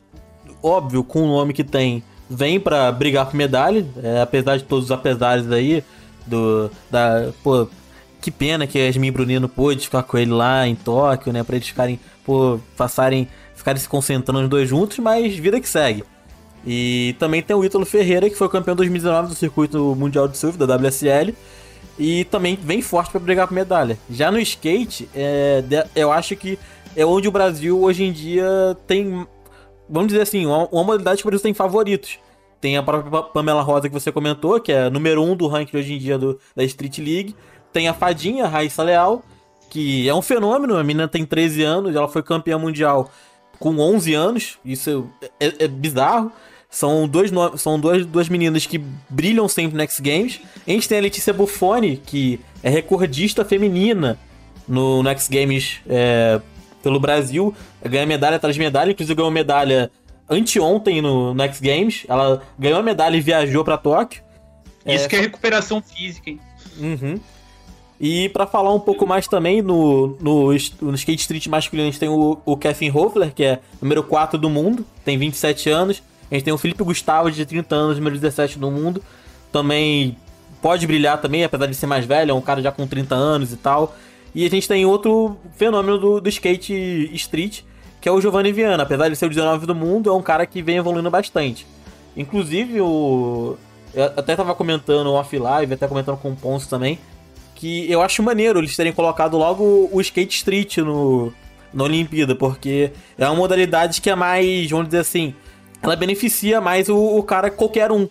óbvio, com o nome que tem, vem pra brigar por medalha, é, apesar de todos os apesares aí, do, da, pô, que pena que a Yasmin Brunino pôde ficar com ele lá em Tóquio, né, pra eles ficarem, pô, passarem, ficarem se concentrando os dois juntos, mas vida que segue. E também tem o Ítalo Ferreira, que foi campeão em 2019 do circuito mundial de surf da WSL. E também vem forte para brigar por medalha. Já no skate, é, eu acho que é onde o Brasil hoje em dia tem, vamos dizer assim, uma, uma modalidade que o Brasil tem favoritos. Tem a própria Pa- Pamela Rosa que você comentou, que é número um do ranking hoje em dia do, da Street League. Tem a Fadinha, Raíssa Leal, que é um fenômeno. A menina tem 13 anos, ela foi campeã mundial com 11 anos. Isso é, é bizarro. São, dois, no- são duas, duas meninas que brilham sempre no X Games. A gente tem a Letícia Buffoni, que é recordista feminina no, no X Games é, pelo Brasil. Ganha medalha atrás de medalha, inclusive ganhou medalha anteontem no, no X Games. Ela ganhou a medalha e viajou pra Tóquio. Isso que é recuperação física, hein? Uhum. E pra falar um pouco mais também, no, no, no skate street masculino, a gente tem o, o Kevin Hoffler, que é número 4 do mundo, tem 27 anos. A gente tem o Felipe Gustavo, de 30 anos, número 17 do mundo. Também pode brilhar também, apesar de ser mais velho, é um cara já com 30 anos e tal. E a gente tem outro fenômeno do, do skate street, que é o Giovanni Viana. Apesar de ser o 19 do mundo, é um cara que vem evoluindo bastante. Inclusive, o. Eu até tava comentando off-live, até comentando com o Ponce também, que eu acho maneiro eles terem colocado logo o skate street no, na Olimpíada, porque é uma modalidade que é mais, vamos dizer assim, ela beneficia mais o, o cara qualquer um.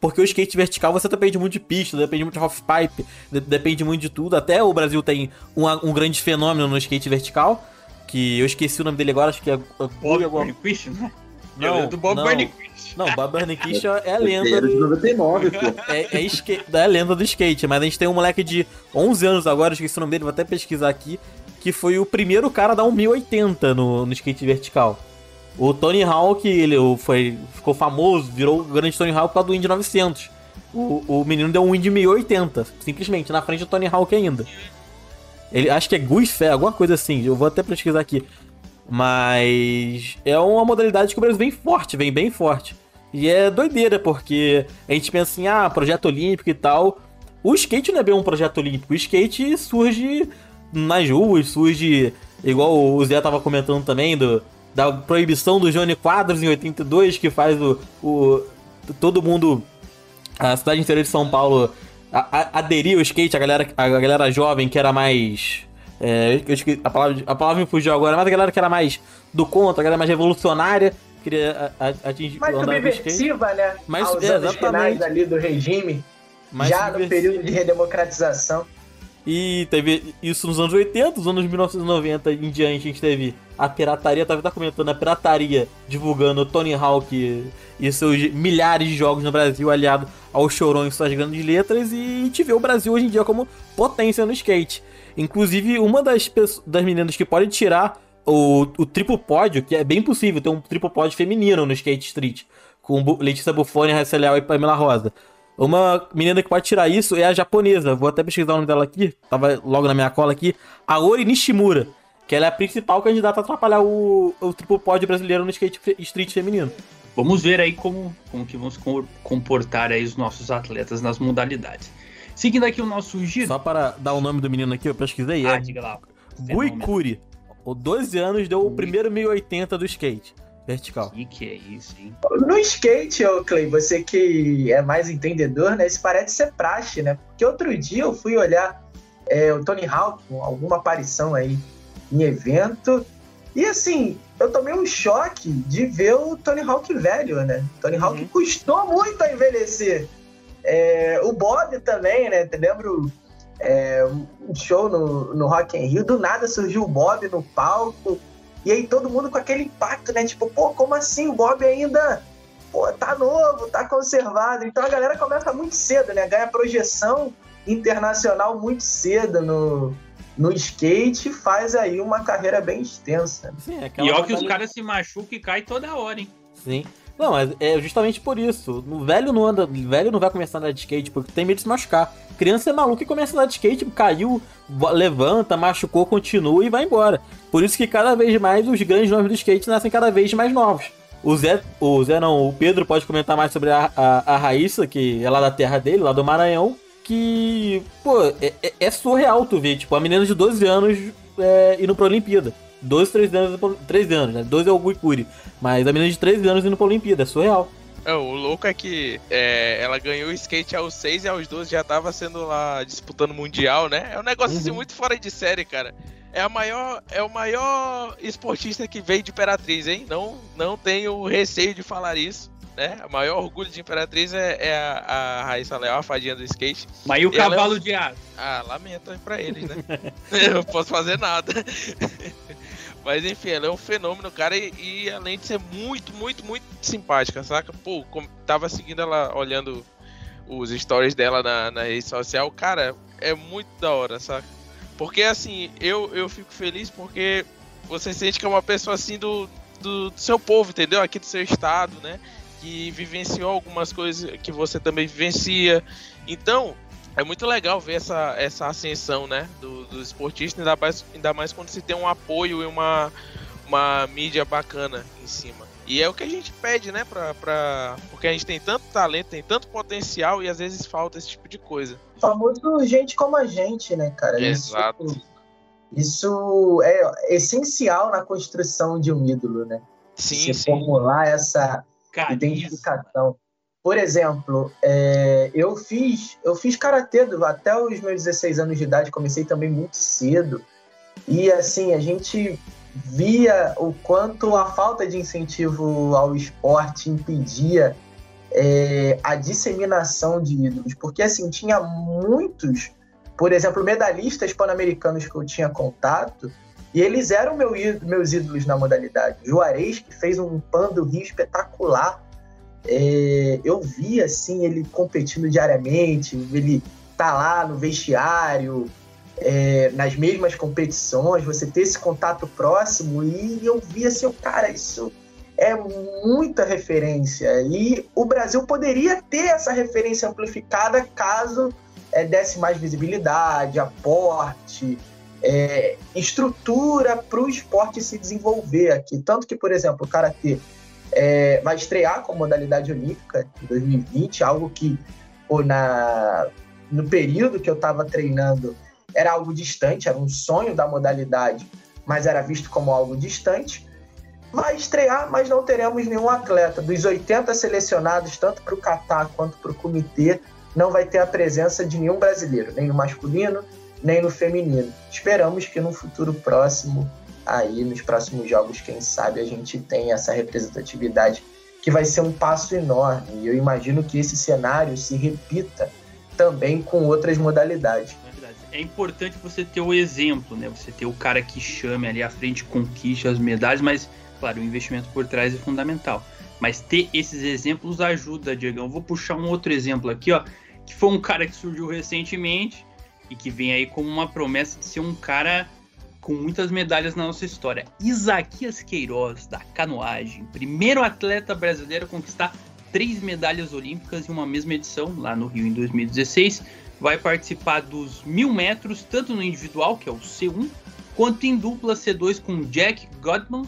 Porque o skate vertical você depende muito de pista, depende muito de half-pipe, de- depende muito de tudo. Até o Brasil tem um, um grande fenômeno no skate vertical, que eu esqueci o nome dele agora, acho que é. Bob alguma- Burnquist, né? Não, lembro do Bob não. Burnquist. Não, Bob Burnquist é a lenda Era de do, 99, pô. é, é, skate, é a lenda do skate, mas a gente tem um moleque de 11 anos agora, eu esqueci o nome dele, vou até pesquisar aqui, que foi o primeiro cara a dar um 1080 no, no skate vertical. O Tony Hawk, ele foi, ficou famoso, virou o grande Tony Hawk por causa do Indy 900. O, o menino deu um Indy 1080, simplesmente, na frente do Tony Hawk ainda. Ele, acho que é Guifé, alguma coisa assim, eu vou até pesquisar aqui. Mas é uma modalidade que o Brasil vem forte, vem bem forte. E é doideira, porque a gente pensa assim, ah, projeto olímpico e tal. O skate não é bem um projeto olímpico. O skate surge nas ruas, surge, igual o Zé tava comentando também, do, da proibição do Johnny Quadros em 82, que faz o, o todo mundo, a cidade inteira de São Paulo, a, a, aderir ao skate, a galera, a galera jovem que era mais. É, eu esque- a, palavra, a palavra me fugiu agora, mas a galera que era mais do contra, a galera mais revolucionária, queria atingir Mais subversiva, né? Mas, Aos é, exatamente. finais ali do regime, Mais já no período de redemocratização. E teve isso nos anos 80, nos anos 1990 em diante, a gente teve a pirataria, tava comentando a pirataria divulgando Tony Hawk e seus milhares de jogos no Brasil, aliado ao Chorão e suas grandes letras, e a gente vê o Brasil hoje em dia como potência no skate. Inclusive, uma das, das meninas que pode tirar o, o triplo pódio, que é bem possível ter um triplo pódio feminino no Skate Street, com Letícia Buffoni, Raíssa Leal e Pamela Rosa. Uma menina que pode tirar isso é a japonesa, vou até pesquisar o nome dela aqui, tava logo na minha cola aqui, Aori Nishimura, que ela é a principal candidata a atrapalhar o, o triplo pódio brasileiro no Skate Street feminino. Vamos ver aí como, como que vão se com- comportar aí os nossos atletas nas modalidades. Seguindo aqui o nosso giro. Só para dar o nome do menino aqui, eu pesquisei, Ah, é diga lá. Gui Fenômeno. Kuri. O 12 anos deu o primeiro 1080 do skate. Vertical. Que que é isso, hein? No skate, ô Clay, você que é mais entendedor, né? Isso parece ser praxe, né? Porque outro dia eu fui olhar é, o Tony Hawk, alguma aparição aí em evento, e assim, eu tomei um choque de ver o Tony Hawk velho, né? Tony Hawk Uhum. custou muito a envelhecer. É, o Bob também, né? Te lembro é, um show no, no Rock in Rio, do nada surgiu o Bob no palco, e aí todo mundo com aquele impacto, né? Tipo, pô, como assim? O Bob ainda pô, tá novo, tá conservado. Então a galera começa muito cedo, né? Ganha projeção internacional muito cedo no, no skate e faz aí uma carreira bem extensa. Sim, é E ó que os caras se machucam e caem toda hora, hein? Sim. Não, mas é justamente por isso. O velho não anda. O velho não vai começar a andar de skate porque tem medo de se machucar. Criança é maluca e começa a andar de skate, caiu, vo- levanta, machucou, continua e vai embora. Por isso que cada vez mais os grandes nomes do skate nascem cada vez mais novos. O Zé, o Zé não, o Pedro pode comentar mais sobre a, a, a Raíssa, que é lá da terra dele, lá do Maranhão, que, pô, é, é- é surreal tu ver, tipo, a menina de 12 anos é, indo pra Olimpíada. 12, 13 anos, 13 anos, né? 12 é o Guicuri. Mas a menina de 13 anos indo pra Olimpíada, é surreal. É, o louco é que é, ela ganhou o skate aos 6 e aos 12 já tava sendo lá disputando mundial, né? É um negócio assim Uhum. muito fora de série, cara. É a maior, é o maior esportista que veio de Imperatriz, hein? Não, não tenho receio de falar isso, né? O maior orgulho de Imperatriz é, é a, a Raíssa Leal, a fadinha do skate. Mas e o E é cavalo um- de aço? Ah, lamento pra eles, né? Eu não posso fazer nada. Mas enfim, ela é um fenômeno, cara, e, e além de ser muito, muito, muito simpática, saca? Pô, como, tava seguindo ela, olhando os stories dela na, na rede social, cara, é muito da hora, saca? Porque assim, eu, eu fico feliz porque você sente que é uma pessoa assim do, do, do seu povo, entendeu? Aqui do seu estado, né? Que vivenciou algumas coisas que você também vivencia. Então, é muito legal ver essa, essa ascensão, né, do, do esportista, ainda mais, ainda mais quando se tem um apoio e uma, uma mídia bacana em cima. E é o que a gente pede, né, pra, pra, porque a gente tem tanto talento, tem tanto potencial e às vezes falta esse tipo de coisa. O famoso gente como a gente, né, cara? Exato. Isso, isso é essencial na construção de um ídolo, né? Sim, Se sim. formular essa Carisma. identificação. Por exemplo, é, eu fiz eu fiz karatê até os meus 16 anos de idade, comecei também muito cedo. E assim, a gente via o quanto a falta de incentivo ao esporte impedia é, a disseminação de ídolos. Porque assim, tinha muitos, por exemplo, medalhistas pan-americanos que eu tinha contato, e eles eram meu meus ídolos na modalidade. Juarez, que fez um pan do Rio espetacular. É, eu vi assim ele competindo diariamente, ele tá lá no vestiário, é, nas mesmas competições, você ter esse contato próximo e eu vi assim, cara, isso é muita referência e o Brasil poderia ter essa referência amplificada caso é, desse mais visibilidade, aporte, é, estrutura para o esporte se desenvolver aqui. Tanto que, por exemplo, o Karatê é, vai estrear com modalidade olímpica em 2020, algo que pô, na, no período que eu estava treinando era algo distante, era um sonho da modalidade, mas era visto como algo distante. Vai estrear, mas não teremos nenhum atleta. Dos 80 selecionados, tanto para o Catar quanto para o comitê, não vai ter a presença de nenhum brasileiro, nem no masculino, nem no feminino. Esperamos que no futuro próximo aí nos próximos jogos, quem sabe, a gente tem essa representatividade que vai ser um passo enorme. E eu imagino que esse cenário se repita também com outras modalidades. É. É importante você ter o exemplo, né? Você ter o cara que chame ali à frente, conquiste as medalhas, mas, claro, o investimento por trás é fundamental. Mas ter esses exemplos ajuda, Diegão. Vou puxar um outro exemplo aqui, ó, que foi um cara que surgiu recentemente e que vem aí como uma promessa de ser um cara com muitas medalhas na nossa história. Isaquias Queiroz, da canoagem, primeiro atleta brasileiro a conquistar três medalhas olímpicas em uma mesma edição, lá no Rio em 2016. Vai participar dos mil metros, tanto no individual, que é o C1, quanto em dupla C2 com Jack Godman.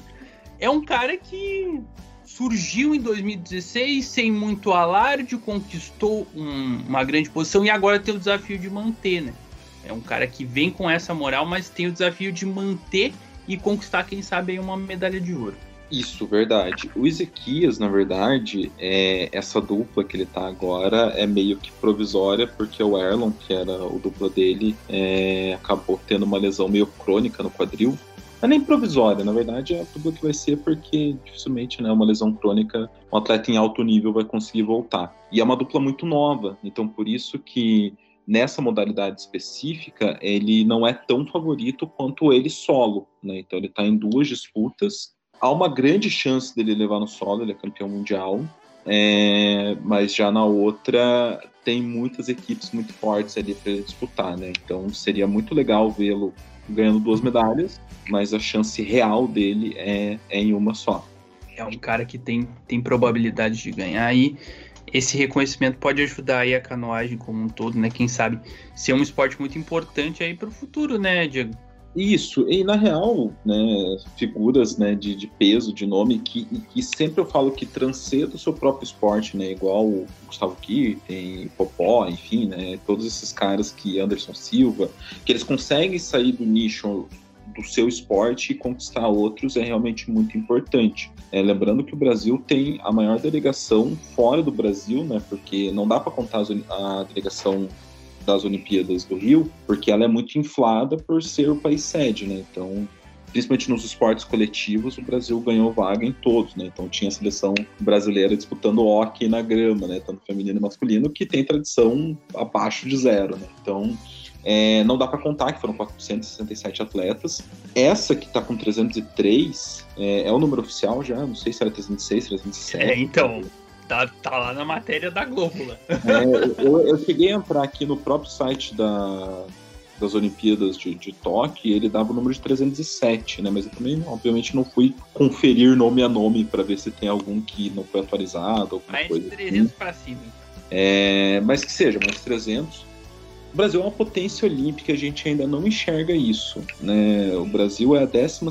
É um cara que surgiu em 2016 sem muito alarde, conquistou um, uma grande posição e agora tem o desafio de manter, né? É um cara que vem com essa moral, mas tem o desafio de manter e conquistar, quem sabe, uma medalha de ouro. Isso, verdade. O Ezequias, na verdade, é, essa dupla que ele tá agora é meio que provisória, porque o Erlon, que era o dupla dele, é, acabou tendo uma lesão meio crônica no quadril. Não é nem provisória, na verdade é a dupla que vai ser porque dificilmente, né, uma lesão crônica, um atleta em alto nível vai conseguir voltar. E é uma dupla muito nova, então por isso que nessa modalidade específica, ele não é tão favorito quanto ele solo, né? Então ele está em duas disputas. Há uma grande chance dele levar no solo, ele é campeão mundial, é, mas já na outra tem muitas equipes muito fortes ali para disputar, né? Então seria muito legal vê-lo ganhando duas medalhas, mas a chance real dele é, é em uma só. É um cara que tem, tem probabilidade de ganhar e esse reconhecimento pode ajudar aí a canoagem como um todo, né? Quem sabe ser um esporte muito importante aí para o futuro, né, Diego? Isso, e na real, né, figuras né, de, de peso, de nome, que, que sempre eu falo que transcendem o seu próprio esporte, né, igual o Gustavo Kirten, Popó, enfim, né, todos esses caras que Anderson Silva, que eles conseguem sair do nicho do seu esporte e conquistar outros é realmente muito importante. É, lembrando que o Brasil tem a maior delegação fora do Brasil, né? Porque não dá para contar a delegação das Olimpíadas do Rio, porque ela é muito inflada por ser o país sede, né? Então, principalmente nos esportes coletivos, o Brasil ganhou vaga em todos, né? Então tinha a seleção brasileira disputando hockey na grama, né? Tanto feminino e masculino, que tem tradição abaixo de zero, né? Então é, não dá para contar que foram 467 atletas. Essa que está com 303 é, é, o número oficial já, não sei se era 306, 307. É, então, tá, tá lá na matéria da Globo. É, eu, eu cheguei a entrar aqui no próprio site da, das Olimpíadas de, de Tóquio, ele dava o número de 307, né? Mas eu também, obviamente, não fui conferir nome a nome para ver se tem algum que não foi atualizado, mais. Mais 300 assim. para cima. É, mas que seja, mais 300. O Brasil é uma potência olímpica, a gente ainda não enxerga isso. Né? O Brasil é a 12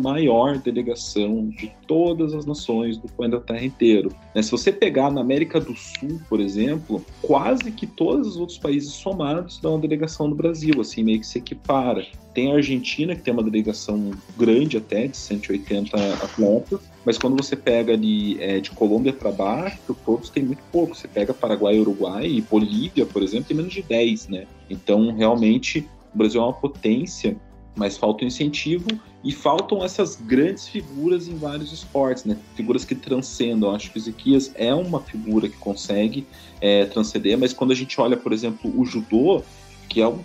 maior delegação de todas as nações do planeta Terra inteiro. Né? Se você pegar na América do Sul, por exemplo, quase que todos os outros países somados dão uma delegação do Brasil, assim, meio que se equipara. Tem a Argentina, que tem uma delegação grande até, de 180 atletas, mas quando você pega ali é, de Colômbia para baixo, todos têm muito pouco. Você pega Paraguai, Uruguai e Bolívia, por exemplo, tem menos de 10, né? Então, realmente, o Brasil é uma potência, mas falta um incentivo e faltam essas grandes figuras em vários esportes, né? Figuras que transcendam. Acho que o Ezequias é uma figura que consegue é, transcender, mas quando a gente olha, por exemplo, o judô, que é um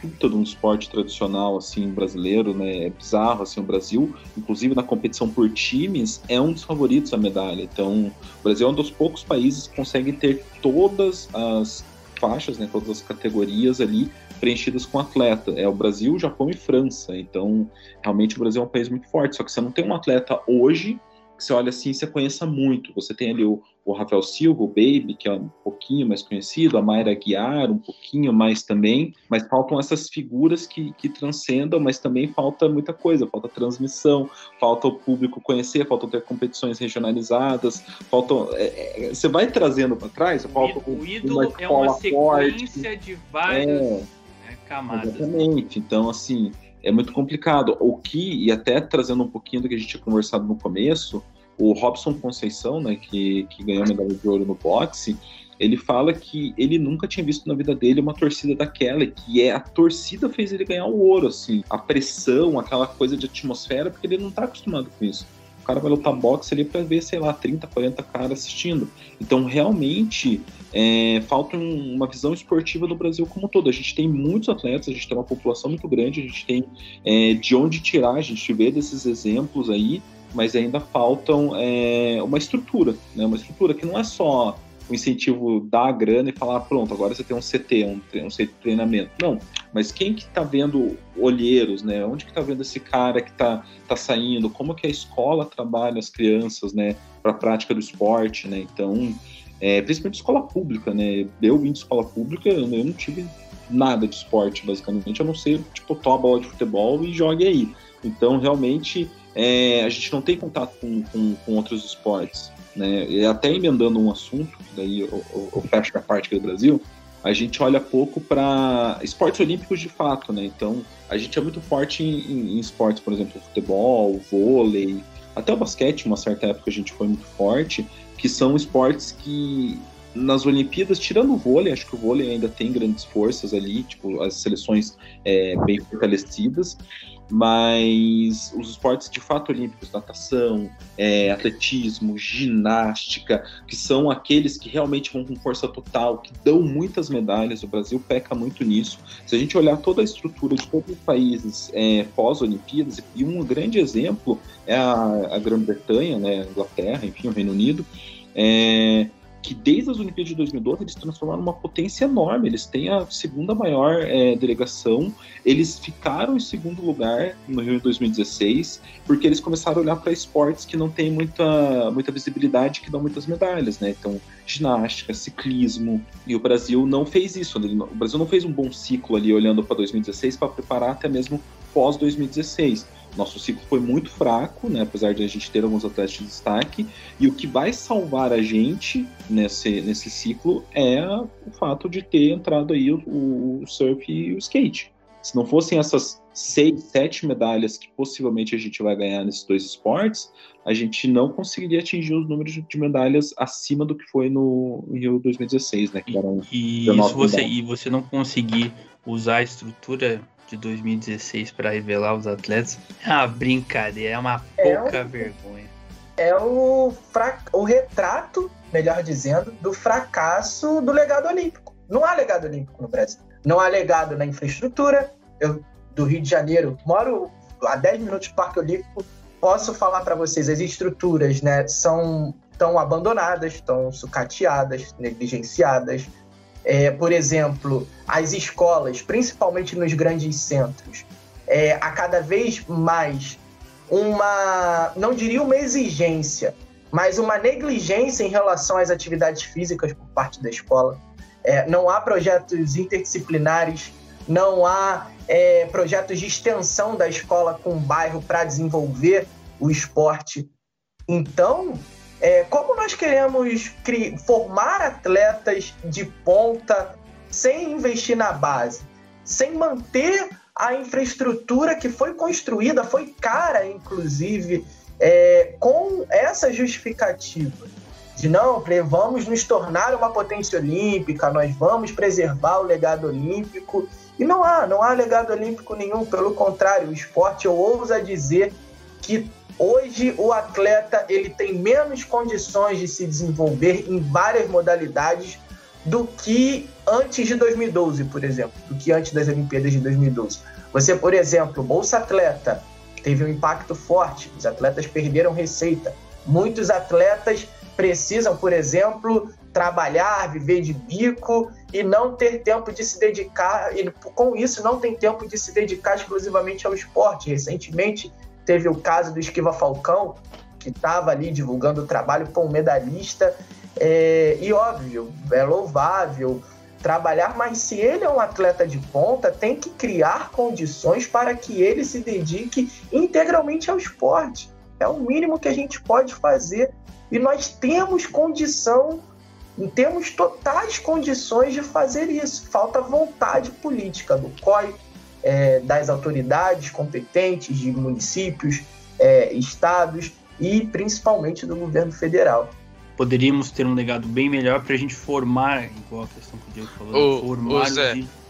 puta de um esporte tradicional assim brasileiro, né? É bizarro assim o Brasil, inclusive na competição por times, é um dos favoritos à medalha. Então, o Brasil é um dos poucos países que consegue ter todas as faixas, né, todas as categorias ali preenchidas com atleta. É o Brasil, Japão e França. Então, realmente o Brasil é um país muito forte, só que você não tem um atleta hoje que você olha assim, você conheça muito. Você tem ali o, o Rafael Silva, o Baby, que é um pouquinho mais conhecido, a Mayra Guiar, um pouquinho mais também, mas faltam essas figuras que, que transcendam, mas também falta muita coisa, falta transmissão, falta o público conhecer, falta ter competições regionalizadas, falta... É, é, você vai trazendo para trás, falta o, ídolo uma é uma sequência forte. de várias é, é camadas. Exatamente, então assim é muito complicado. O que, e até trazendo um pouquinho do que a gente tinha conversado no começo, o Robson Conceição, né, que, que ganhou a medalha de ouro no boxe, ele fala que ele nunca tinha visto na vida dele uma torcida daquela, que é a torcida fez ele ganhar o ouro, assim, a pressão, aquela coisa de atmosfera, porque ele não está acostumado com isso. Cara vai lutar boxe ali para ver, sei lá, 30, 40 caras assistindo. Então, realmente, é, falta um, uma visão esportiva do Brasil como um todo. A gente tem muitos atletas, a gente tem uma população muito grande, a gente tem é, de onde tirar, a gente vê desses exemplos aí, mas ainda faltam é, uma estrutura, né? uma estrutura que não é só o incentivo da grana e falar, pronto, agora você tem um CT, um, um de treinamento. Não, mas quem que tá vendo olheiros, né? Onde que tá vendo esse cara que tá, tá saindo? Como que a escola trabalha as crianças, né? Para prática do esporte, né? Então, é, principalmente escola pública, né? Eu vim de escola pública, eu não tive nada de esporte, basicamente, a não ser, tipo, toma bola de futebol e jogue aí. Então, realmente, é, a gente não tem contato com, com, com outros esportes, né? E até emendando um assunto, daí eu, eu, eu fecho a parte aqui do Brasil, a gente olha pouco para esportes olímpicos de fato, né? Então, a gente é muito forte em, em- em esportes, por exemplo, futebol, vôlei, até o basquete, uma certa época a gente foi muito forte, que são esportes que nas Olimpíadas, tirando o vôlei, acho que o vôlei ainda tem grandes forças ali, tipo, as seleções é, bem fortalecidas, mas os esportes de fato olímpicos, natação, é, atletismo, ginástica, que são aqueles que realmente vão com força total, que dão muitas medalhas, o Brasil peca muito nisso. Se a gente olhar toda a estrutura de todos os países é, pós-Olimpíadas, e um grande exemplo é a, a Grã-Bretanha, né, a Inglaterra, enfim, o Reino Unido, é, que desde as Olimpíadas de 2012 eles transformaram numa potência enorme. Eles têm a segunda maior é, delegação. Eles ficaram em segundo lugar no Rio em 2016, porque eles começaram a olhar para esportes que não têm muita, muita visibilidade, que dão muitas medalhas, né? Então, ginástica, ciclismo. E o Brasil não fez isso. O Brasil não fez um bom ciclo ali olhando para 2016 para preparar até mesmo pós 2016. Nosso ciclo foi muito fraco, né? Apesar de a gente ter alguns atletas de destaque. E o que vai salvar a gente nesse, nesse ciclo é o fato de ter entrado aí o, o surf e o skate. Se não fossem essas seis, sete medalhas que possivelmente a gente vai ganhar nesses dois esportes, a gente não conseguiria atingir os números de medalhas acima do que foi no Rio 2016, né? Que eram E 19 isso você, medalhas. e você não conseguir usar a estrutura de 2016 para revelar os atletas é uma brincadeira, é uma É pouca um- vergonha. É o, fra... o retrato, melhor dizendo, do fracasso do legado olímpico. Não há legado olímpico no Brasil. Não há legado na infraestrutura. Eu, do Rio de Janeiro, moro a 10 minutos do Parque Olímpico. Posso falar para vocês, as estruturas né, são tão abandonadas, estão sucateadas, negligenciadas. É, por exemplo, as escolas, principalmente nos grandes centros, é, a cada vez mais uma, não diria uma exigência, mas uma negligência em relação às atividades físicas por parte da escola. É, não há projetos interdisciplinares, não há é, projetos de extensão da escola com o bairro para desenvolver o esporte. Então, é, como nós queremos formar atletas de ponta sem investir na base, sem manter a infraestrutura que foi construída, foi cara, inclusive, é, com essa justificativa de não, vamos nos tornar uma potência olímpica, nós vamos preservar o legado olímpico. E não há, não há legado olímpico nenhum, pelo contrário, o esporte, eu ouso dizer que hoje o atleta ele tem menos condições de se desenvolver em várias modalidades do que antes de 2012, por exemplo, do que antes das Olimpíadas de 2012. Você, por exemplo, Bolsa Atleta teve um impacto forte, os atletas perderam receita. Muitos atletas precisam, por exemplo, trabalhar, viver de bico e não ter tempo de se dedicar, e com isso não tem tempo de se dedicar exclusivamente ao esporte. Recentemente teve o caso do Esquiva Falcão, que estava ali divulgando o trabalho com um medalhista, é, e óbvio, é louvável trabalhar, mas se ele é um atleta de ponta, tem que criar condições para que ele se dedique integralmente ao esporte. É o mínimo que a gente pode fazer. E nós temos condição, temos totais condições de fazer isso. Falta vontade política do COI, é, das autoridades competentes, de municípios, é, estados e principalmente do governo federal. Poderíamos ter um legado bem melhor para a gente formar, igual a questão que o Diego falou, Ô, formar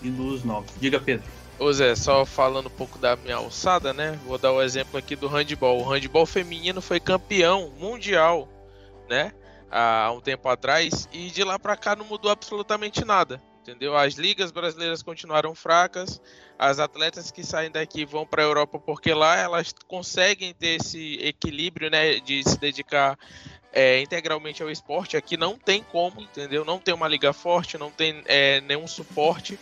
ídolos novos. Diga, Pedro. Ô Zé, só falando um pouco da minha alçada, né? Vou dar o exemplo aqui do handball. O handball feminino foi campeão mundial, né? Há um tempo atrás. E de lá pra cá não mudou absolutamente nada. Entendeu? As ligas brasileiras continuaram fracas. As atletas que saem daqui vão pra Europa porque lá elas conseguem ter esse equilíbrio, né? De se dedicar é, integralmente ao esporte. Aqui não tem como, entendeu? Não tem uma liga forte, não tem é, nenhum suporte.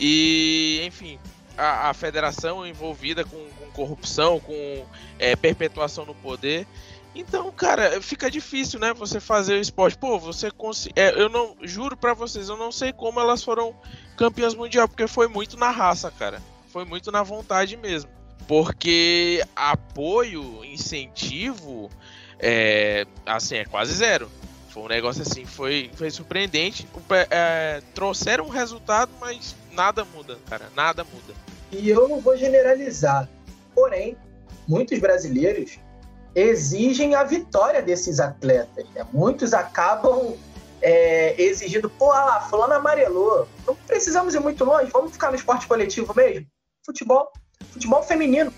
E, enfim, a, a federação envolvida com, com corrupção, com é, perpetuação no poder. Então, cara, fica difícil, né? Você fazer o esporte. Pô, você consegue. É, eu não. Juro para vocês, eu não sei como elas foram campeãs mundial, porque foi muito na raça, cara. Foi muito na vontade mesmo. Porque apoio, incentivo, é, assim, é quase zero. Foi um negócio assim, foi, foi surpreendente. É, trouxeram um resultado, mas nada muda, cara. Nada muda. E eu não vou generalizar. Porém, muitos brasileiros exigem a vitória desses atletas. Né? Muitos acabam é, exigindo, pô, ah lá, fulano amarelou. Não precisamos ir muito longe, vamos ficar no esporte coletivo mesmo? Futebol, futebol feminino.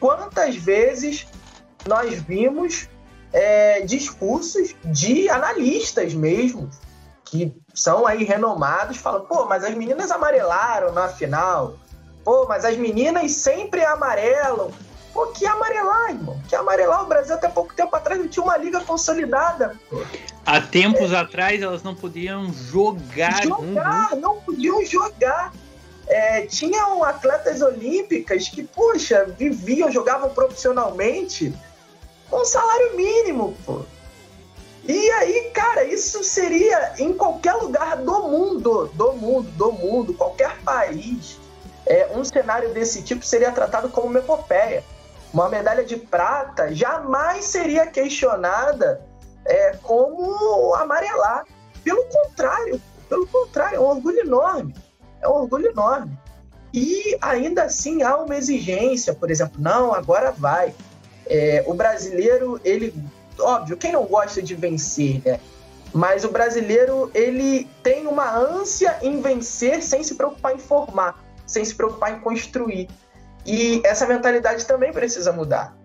Quantas vezes nós vimos é, discursos de analistas mesmo, que são aí renomados, falam, pô, mas as meninas amarelaram na final, pô, mas as meninas sempre amarelam. Pô, que amarelar, irmão. Que amarelar. O Brasil até pouco tempo atrás não tinha uma liga consolidada. Pô. Há tempos é. atrás elas não podiam jogar. Jogar, uhum. não podiam jogar. É, tinham atletas olímpicas que, poxa, viviam, jogavam profissionalmente com salário mínimo, pô. E aí, cara, isso seria em qualquer lugar do mundo, do mundo, do mundo, qualquer país. É, um cenário desse tipo seria tratado como uma epopeia. Uma medalha de prata jamais seria questionada é, como amarelar. Pelo contrário, pelo contrário, é um orgulho enorme. É um orgulho enorme. E ainda assim há uma exigência, por exemplo, não, agora vai. É, o brasileiro, ele, óbvio, quem não gosta de vencer, né? Mas o brasileiro, ele tem uma ânsia em vencer sem se preocupar em formar, sem se preocupar em construir. E essa mentalidade também precisa mudar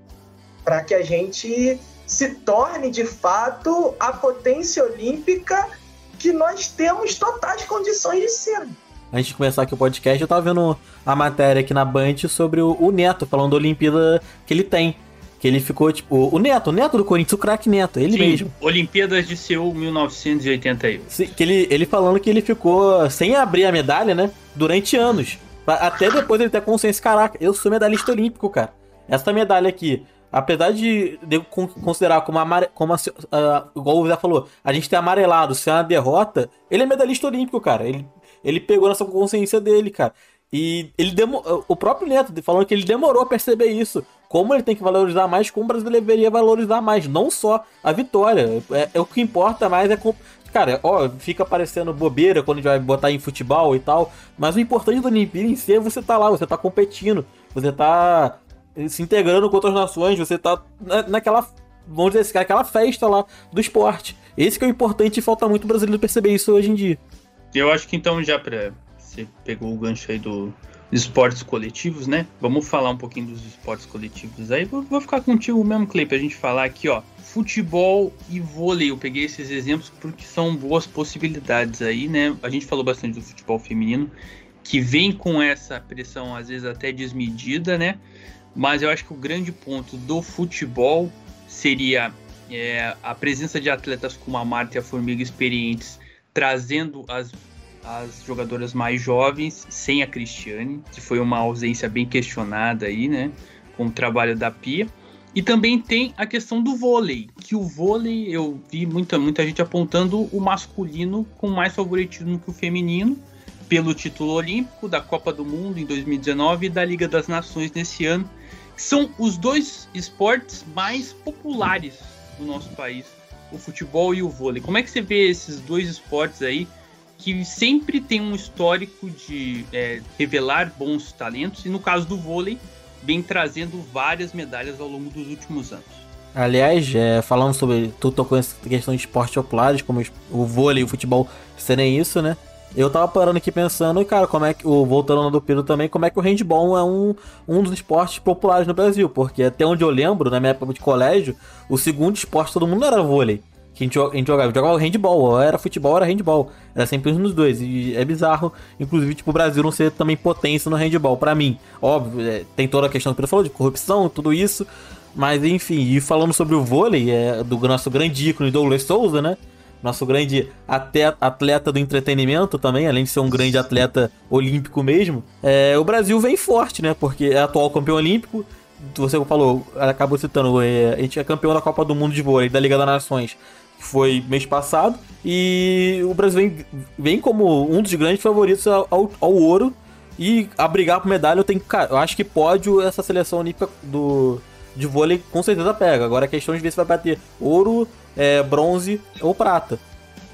para que a gente se torne de fato a potência olímpica que nós temos totais condições de ser. Antes de começar aqui o podcast, eu tava vendo a matéria aqui na Band sobre o, o Neto, falando da Olimpíada que ele tem. Que ele ficou, tipo, o Neto, o Neto do Corinthians, o craque Neto, ele Sim, mesmo. Olimpíadas de Seul 1981. Sim, que ele, ele falando que ele ficou sem abrir a medalha, né? Durante anos. Até depois ele ter consciência, caraca, eu sou medalhista olímpico, cara. Essa medalha aqui, apesar de, de considerar como, amare, como uh, igual o Zé falou, a gente ter amarelado, ser uma derrota, ele é medalhista olímpico, cara. Ele, ele pegou nessa consciência dele, cara. E ele demo, o próprio Neto falando que ele demorou a perceber isso. Como ele tem que valorizar mais, como o brasileiro deveria valorizar mais. Não só a vitória. É, é o que importa mais é Cara, ó, fica parecendo bobeira quando a gente vai botar em futebol e tal. Mas o importante do Olimpíada em si é você tá lá, você tá competindo, você tá se integrando com outras nações, você tá naquela, vamos dizer assim, aquela festa lá do esporte. Esse que é o importante e falta muito o brasileiro perceber isso hoje em dia. Eu acho que então, já pra. Você pegou o gancho aí do, esportes coletivos, né? Vamos falar um pouquinho dos esportes coletivos aí. Vou, vou ficar contigo mesmo, Clay, pra gente falar aqui, ó futebol e vôlei. Eu peguei esses exemplos porque são boas possibilidades aí, né? A gente falou bastante do futebol feminino, que vem com essa pressão às vezes até desmedida, né? Mas eu acho que o grande ponto do futebol seria é, a presença de atletas como a Marta e a Formiga experientes, trazendo as, as jogadoras mais jovens, sem a Cristiane, que foi uma ausência bem questionada aí, né? Com o trabalho da Pia. E também tem a questão do vôlei, que o vôlei eu vi muita, muita gente apontando o masculino com mais favoritismo que o feminino, pelo título olímpico da Copa do Mundo em 2019 e da Liga das Nações nesse ano. São os dois esportes mais populares do nosso país, o futebol e o vôlei. Como é que você vê esses dois esportes aí que sempre tem um histórico de é, revelar bons talentos e no caso do vôlei vem trazendo várias medalhas ao longo dos últimos anos. Aliás, é, falando sobre. Tu tocou essa questão de esportes populares, como o vôlei e o futebol serem isso, né? Eu tava parando aqui pensando, cara, como é que. Voltando do Pedro também, como é que o handball é um, um dos esportes populares no Brasil. Porque até onde eu lembro, na minha época de colégio, o segundo esporte todo mundo era vôlei que a gente, a gente jogava, jogava handball, ou era futebol, ou era handball. Era sempre dos dois. E é bizarro, inclusive, tipo, o Brasil não ser também potência no handball, para mim. Óbvio, é, tem toda a questão que ele falou de corrupção, tudo isso. Mas enfim, e falando sobre o vôlei, é, do nosso grande ícone Douglas Souza, né? Nosso grande atleta do entretenimento também, além de ser um grande atleta olímpico mesmo. É, o Brasil vem forte, né? Porque é atual campeão olímpico. Você falou, acabou citando, é, a gente é campeão da Copa do Mundo de Vôlei, da Liga das Nações, foi mês passado. E o Brasil vem, vem como um dos grandes favoritos ao, ao ouro. E a brigar por medalha, eu tenho. Cara, eu acho que pódio essa seleção olímpica do, de vôlei com certeza pega. Agora a questão de ver se vai bater ouro, é, bronze ou prata.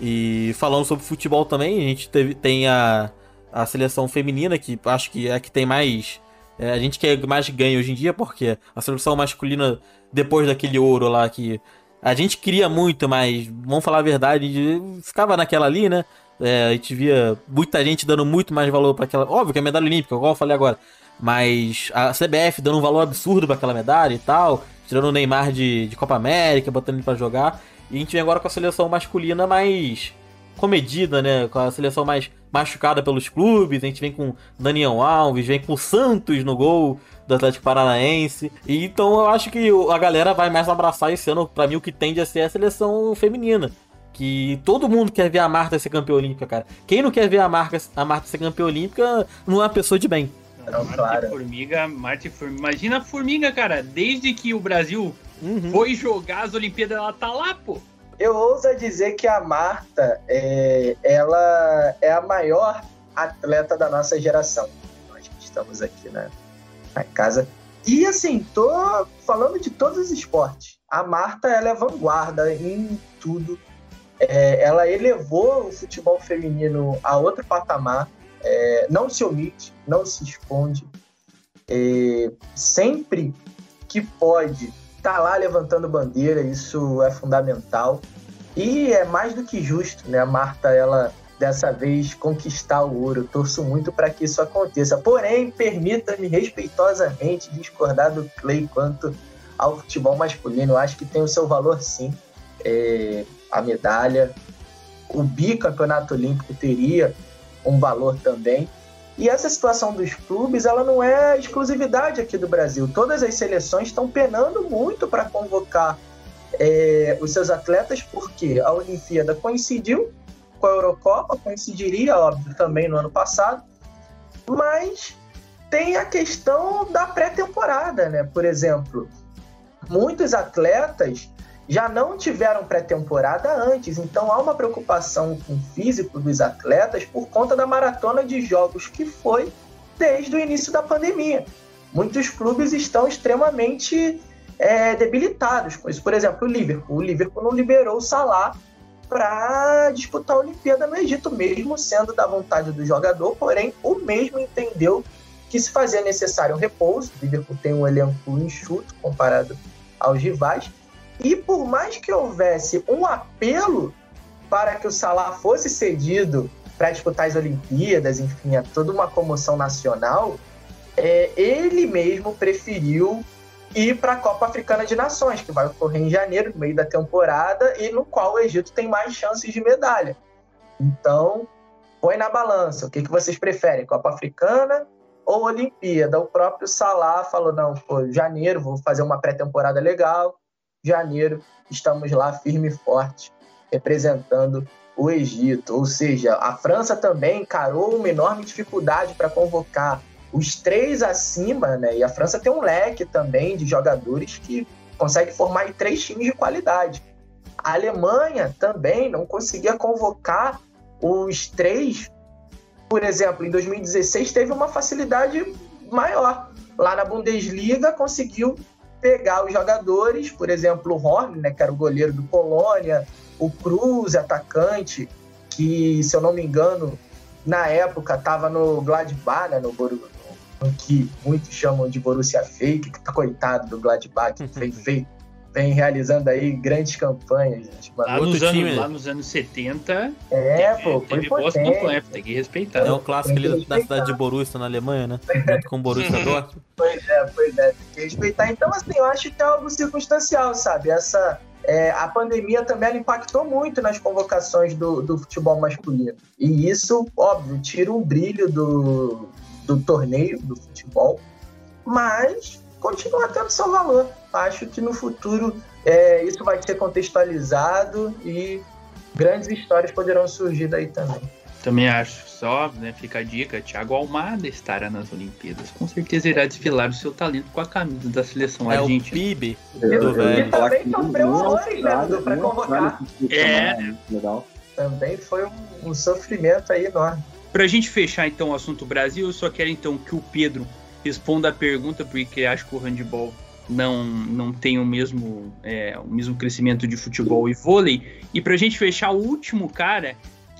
E falando sobre futebol também, a gente teve, tem a, a seleção feminina, que acho que é a que tem mais. É, a gente quer mais ganha hoje em dia, porque a seleção masculina, depois daquele ouro lá que a gente queria muito, mas vamos falar a verdade, ficava naquela ali, né? É, a gente via muita gente dando muito mais valor para aquela. Óbvio que é medalha olímpica, igual eu falei agora. Mas a CBF dando um valor absurdo para aquela medalha e tal, tirando o Neymar de, de Copa América, botando ele para jogar. E a gente vem agora com a seleção masculina mais comedida, né? Com a seleção mais machucada pelos clubes. A gente vem com Daniel Alves, vem com o Santos no gol do Atlético Paranaense. E então eu acho que a galera vai mais abraçar esse ano, para mim, o que tende a ser a seleção feminina. Que todo mundo quer ver a Marta ser campeã olímpica, cara. Quem não quer ver a, Marta, a Marta ser campeã olímpica não é uma pessoa de bem. Não, Marte claro. Formiga, Marte Formiga. Imagina a Formiga, cara. Desde que o Brasil uhum. foi jogar as Olimpíadas, ela tá lá, pô. Eu ouso dizer que a Marta, é, ela é a maior atleta da nossa geração. Nós que estamos aqui né, na casa. E assim, tô falando de todos os esportes. A Marta, ela é vanguarda em tudo. É, ela elevou o futebol feminino a outro patamar é, não se omite, não se esconde. É, sempre que pode, tá lá levantando bandeira, isso é fundamental. E é mais do que justo, né? A Marta, ela dessa vez conquistar o ouro. Torço muito para que isso aconteça. Porém, permita-me respeitosamente discordar do Clay quanto ao futebol masculino. Eu acho que tem o seu valor sim. É, a medalha. O bicampeonato olímpico teria um valor também. E essa situação dos clubes, ela não é exclusividade aqui do Brasil. Todas as seleções estão penando muito para convocar é, os seus atletas, porque a Olimpíada coincidiu com a Eurocopa, coincidiria, óbvio, também no ano passado, mas tem a questão da pré-temporada, né? Por exemplo, muitos atletas já não tiveram pré-temporada antes, então há uma preocupação com o físico dos atletas por conta da maratona de jogos que foi desde o início da pandemia. Muitos clubes estão extremamente é, debilitados com isso. Por exemplo, o Liverpool. O Liverpool não liberou o Salah para disputar a Olimpíada no Egito, mesmo sendo da vontade do jogador, porém o mesmo entendeu que se fazia necessário um repouso. O Liverpool tem um elenco enxuto comparado aos rivais e por mais que houvesse um apelo para que o Salah fosse cedido para disputar as Olimpíadas, enfim, é toda uma comoção nacional, é, ele mesmo preferiu ir para a Copa Africana de Nações, que vai ocorrer em janeiro, no meio da temporada, e no qual o Egito tem mais chances de medalha. Então, põe na balança. O que, que vocês preferem, Copa Africana ou Olimpíada? O próprio Salah falou: não, pô, janeiro, vou fazer uma pré-temporada legal, janeiro, estamos lá firme e forte, representando o Egito. Ou seja, a França também encarou uma enorme dificuldade para convocar os três acima, né? E a França tem um leque também de jogadores que consegue formar três times de qualidade. A Alemanha também não conseguia convocar os três. Por exemplo, em 2016 teve uma facilidade maior. Lá na Bundesliga conseguiu pegar os jogadores, por exemplo, o Horn, né, que era o goleiro do Colônia, o Cruz, atacante, que, se eu não me engano, na época estava no Gladbach, né, no, no, que muitos chamam de Borussia Fake, que tá coitado do Gladbach, que vem, vem, vem realizando aí grandes campanhas. Gente, lá, nos anos, lá nos anos 70, é, teve, pô, foi teve boas campanhas, tem que respeitar. É o clássico ali da cidade de Borussia, na Alemanha, né? Junto com o Borussia Dortmund. Pois é, pois é, tem que respeitar. Então, assim, eu acho que é algo circunstancial, sabe? Essa... É, a pandemia também impactou muito nas convocações do, do futebol masculino. E isso, óbvio, tira um brilho do, do torneio, do futebol, mas continua tendo seu valor. acho que no futuro é, isso vai ser contextualizado e grandes histórias poderão surgir daí também. Também acho. Só, né, fica a dica, Thiago Almada estará nas Olimpíadas. Com certeza irá desfilar o seu talento com a camisa da seleção É o argentina. PIB E, do e velho. também sofreu horrores, né, Dudu, pra convocar. É. Legal. Também foi um, um sofrimento aí enorme. Pra gente fechar então o assunto Brasil, eu só quero então que o Pedro responda a pergunta, porque acho que o handball não, não tem o mesmo, é, o mesmo crescimento de futebol e vôlei. E pra gente fechar, o último cara,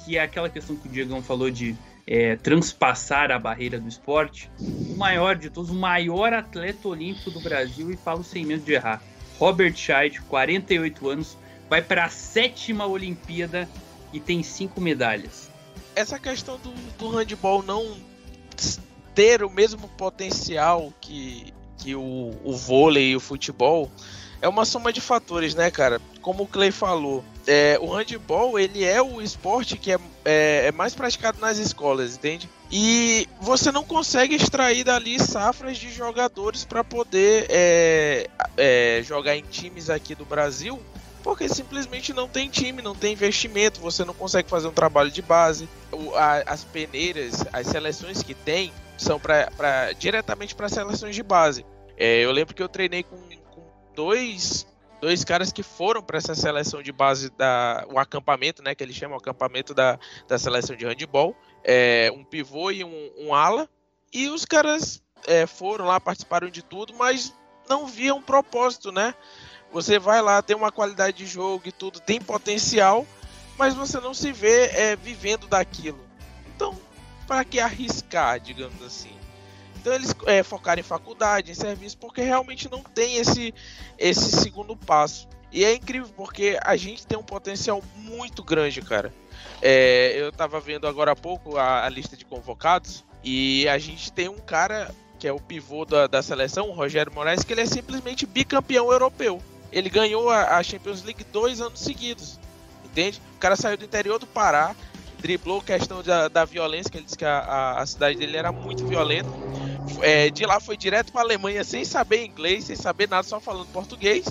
que é aquela questão que o Diegão falou de é, transpassar a barreira do esporte, o maior de todos, o maior atleta olímpico do Brasil, e falo sem medo de errar, Robert Scheid, 48 anos, vai para a sétima Olimpíada e tem cinco medalhas. Essa questão do, do handball não ter o mesmo potencial que, que o, o vôlei e o futebol é uma soma de fatores, né, cara? Como o Clay falou, é, o handball ele é o esporte que é, é, é mais praticado nas escolas, entende? E você não consegue extrair dali safras de jogadores para poder é, é, jogar em times aqui do Brasil porque simplesmente não tem time, não tem investimento, você não consegue fazer um trabalho de base. O- a- as peneiras, as seleções que tem, são pra, pra- diretamente para seleções de base. É, eu lembro que eu treinei com, com dois, dois caras que foram para essa seleção de base, da, o acampamento, né, que eles chamam o acampamento da, da seleção de handball. É, um pivô e um, um ala. E os caras é, foram lá, participaram de tudo, mas não viam propósito, né? Você vai lá, tem uma qualidade de jogo e tudo, tem potencial, mas você não se vê é, vivendo daquilo. Então, para que arriscar, digamos assim? Então eles é, focaram em faculdade, em serviço, porque realmente não tem esse, esse segundo passo. E é incrível porque a gente tem um potencial muito grande, cara. É, eu tava vendo agora há pouco a, a lista de convocados e a gente tem um cara que é o pivô da, da seleção, o Rogério Moraes, que ele é simplesmente bicampeão europeu. Ele ganhou a, a Champions League dois anos seguidos, entende? O cara saiu do interior do Pará, driblou a questão da, da violência, que ele disse que a, a, a cidade dele era muito violenta. É, de lá foi direto para Alemanha sem saber inglês, sem saber nada, só falando português.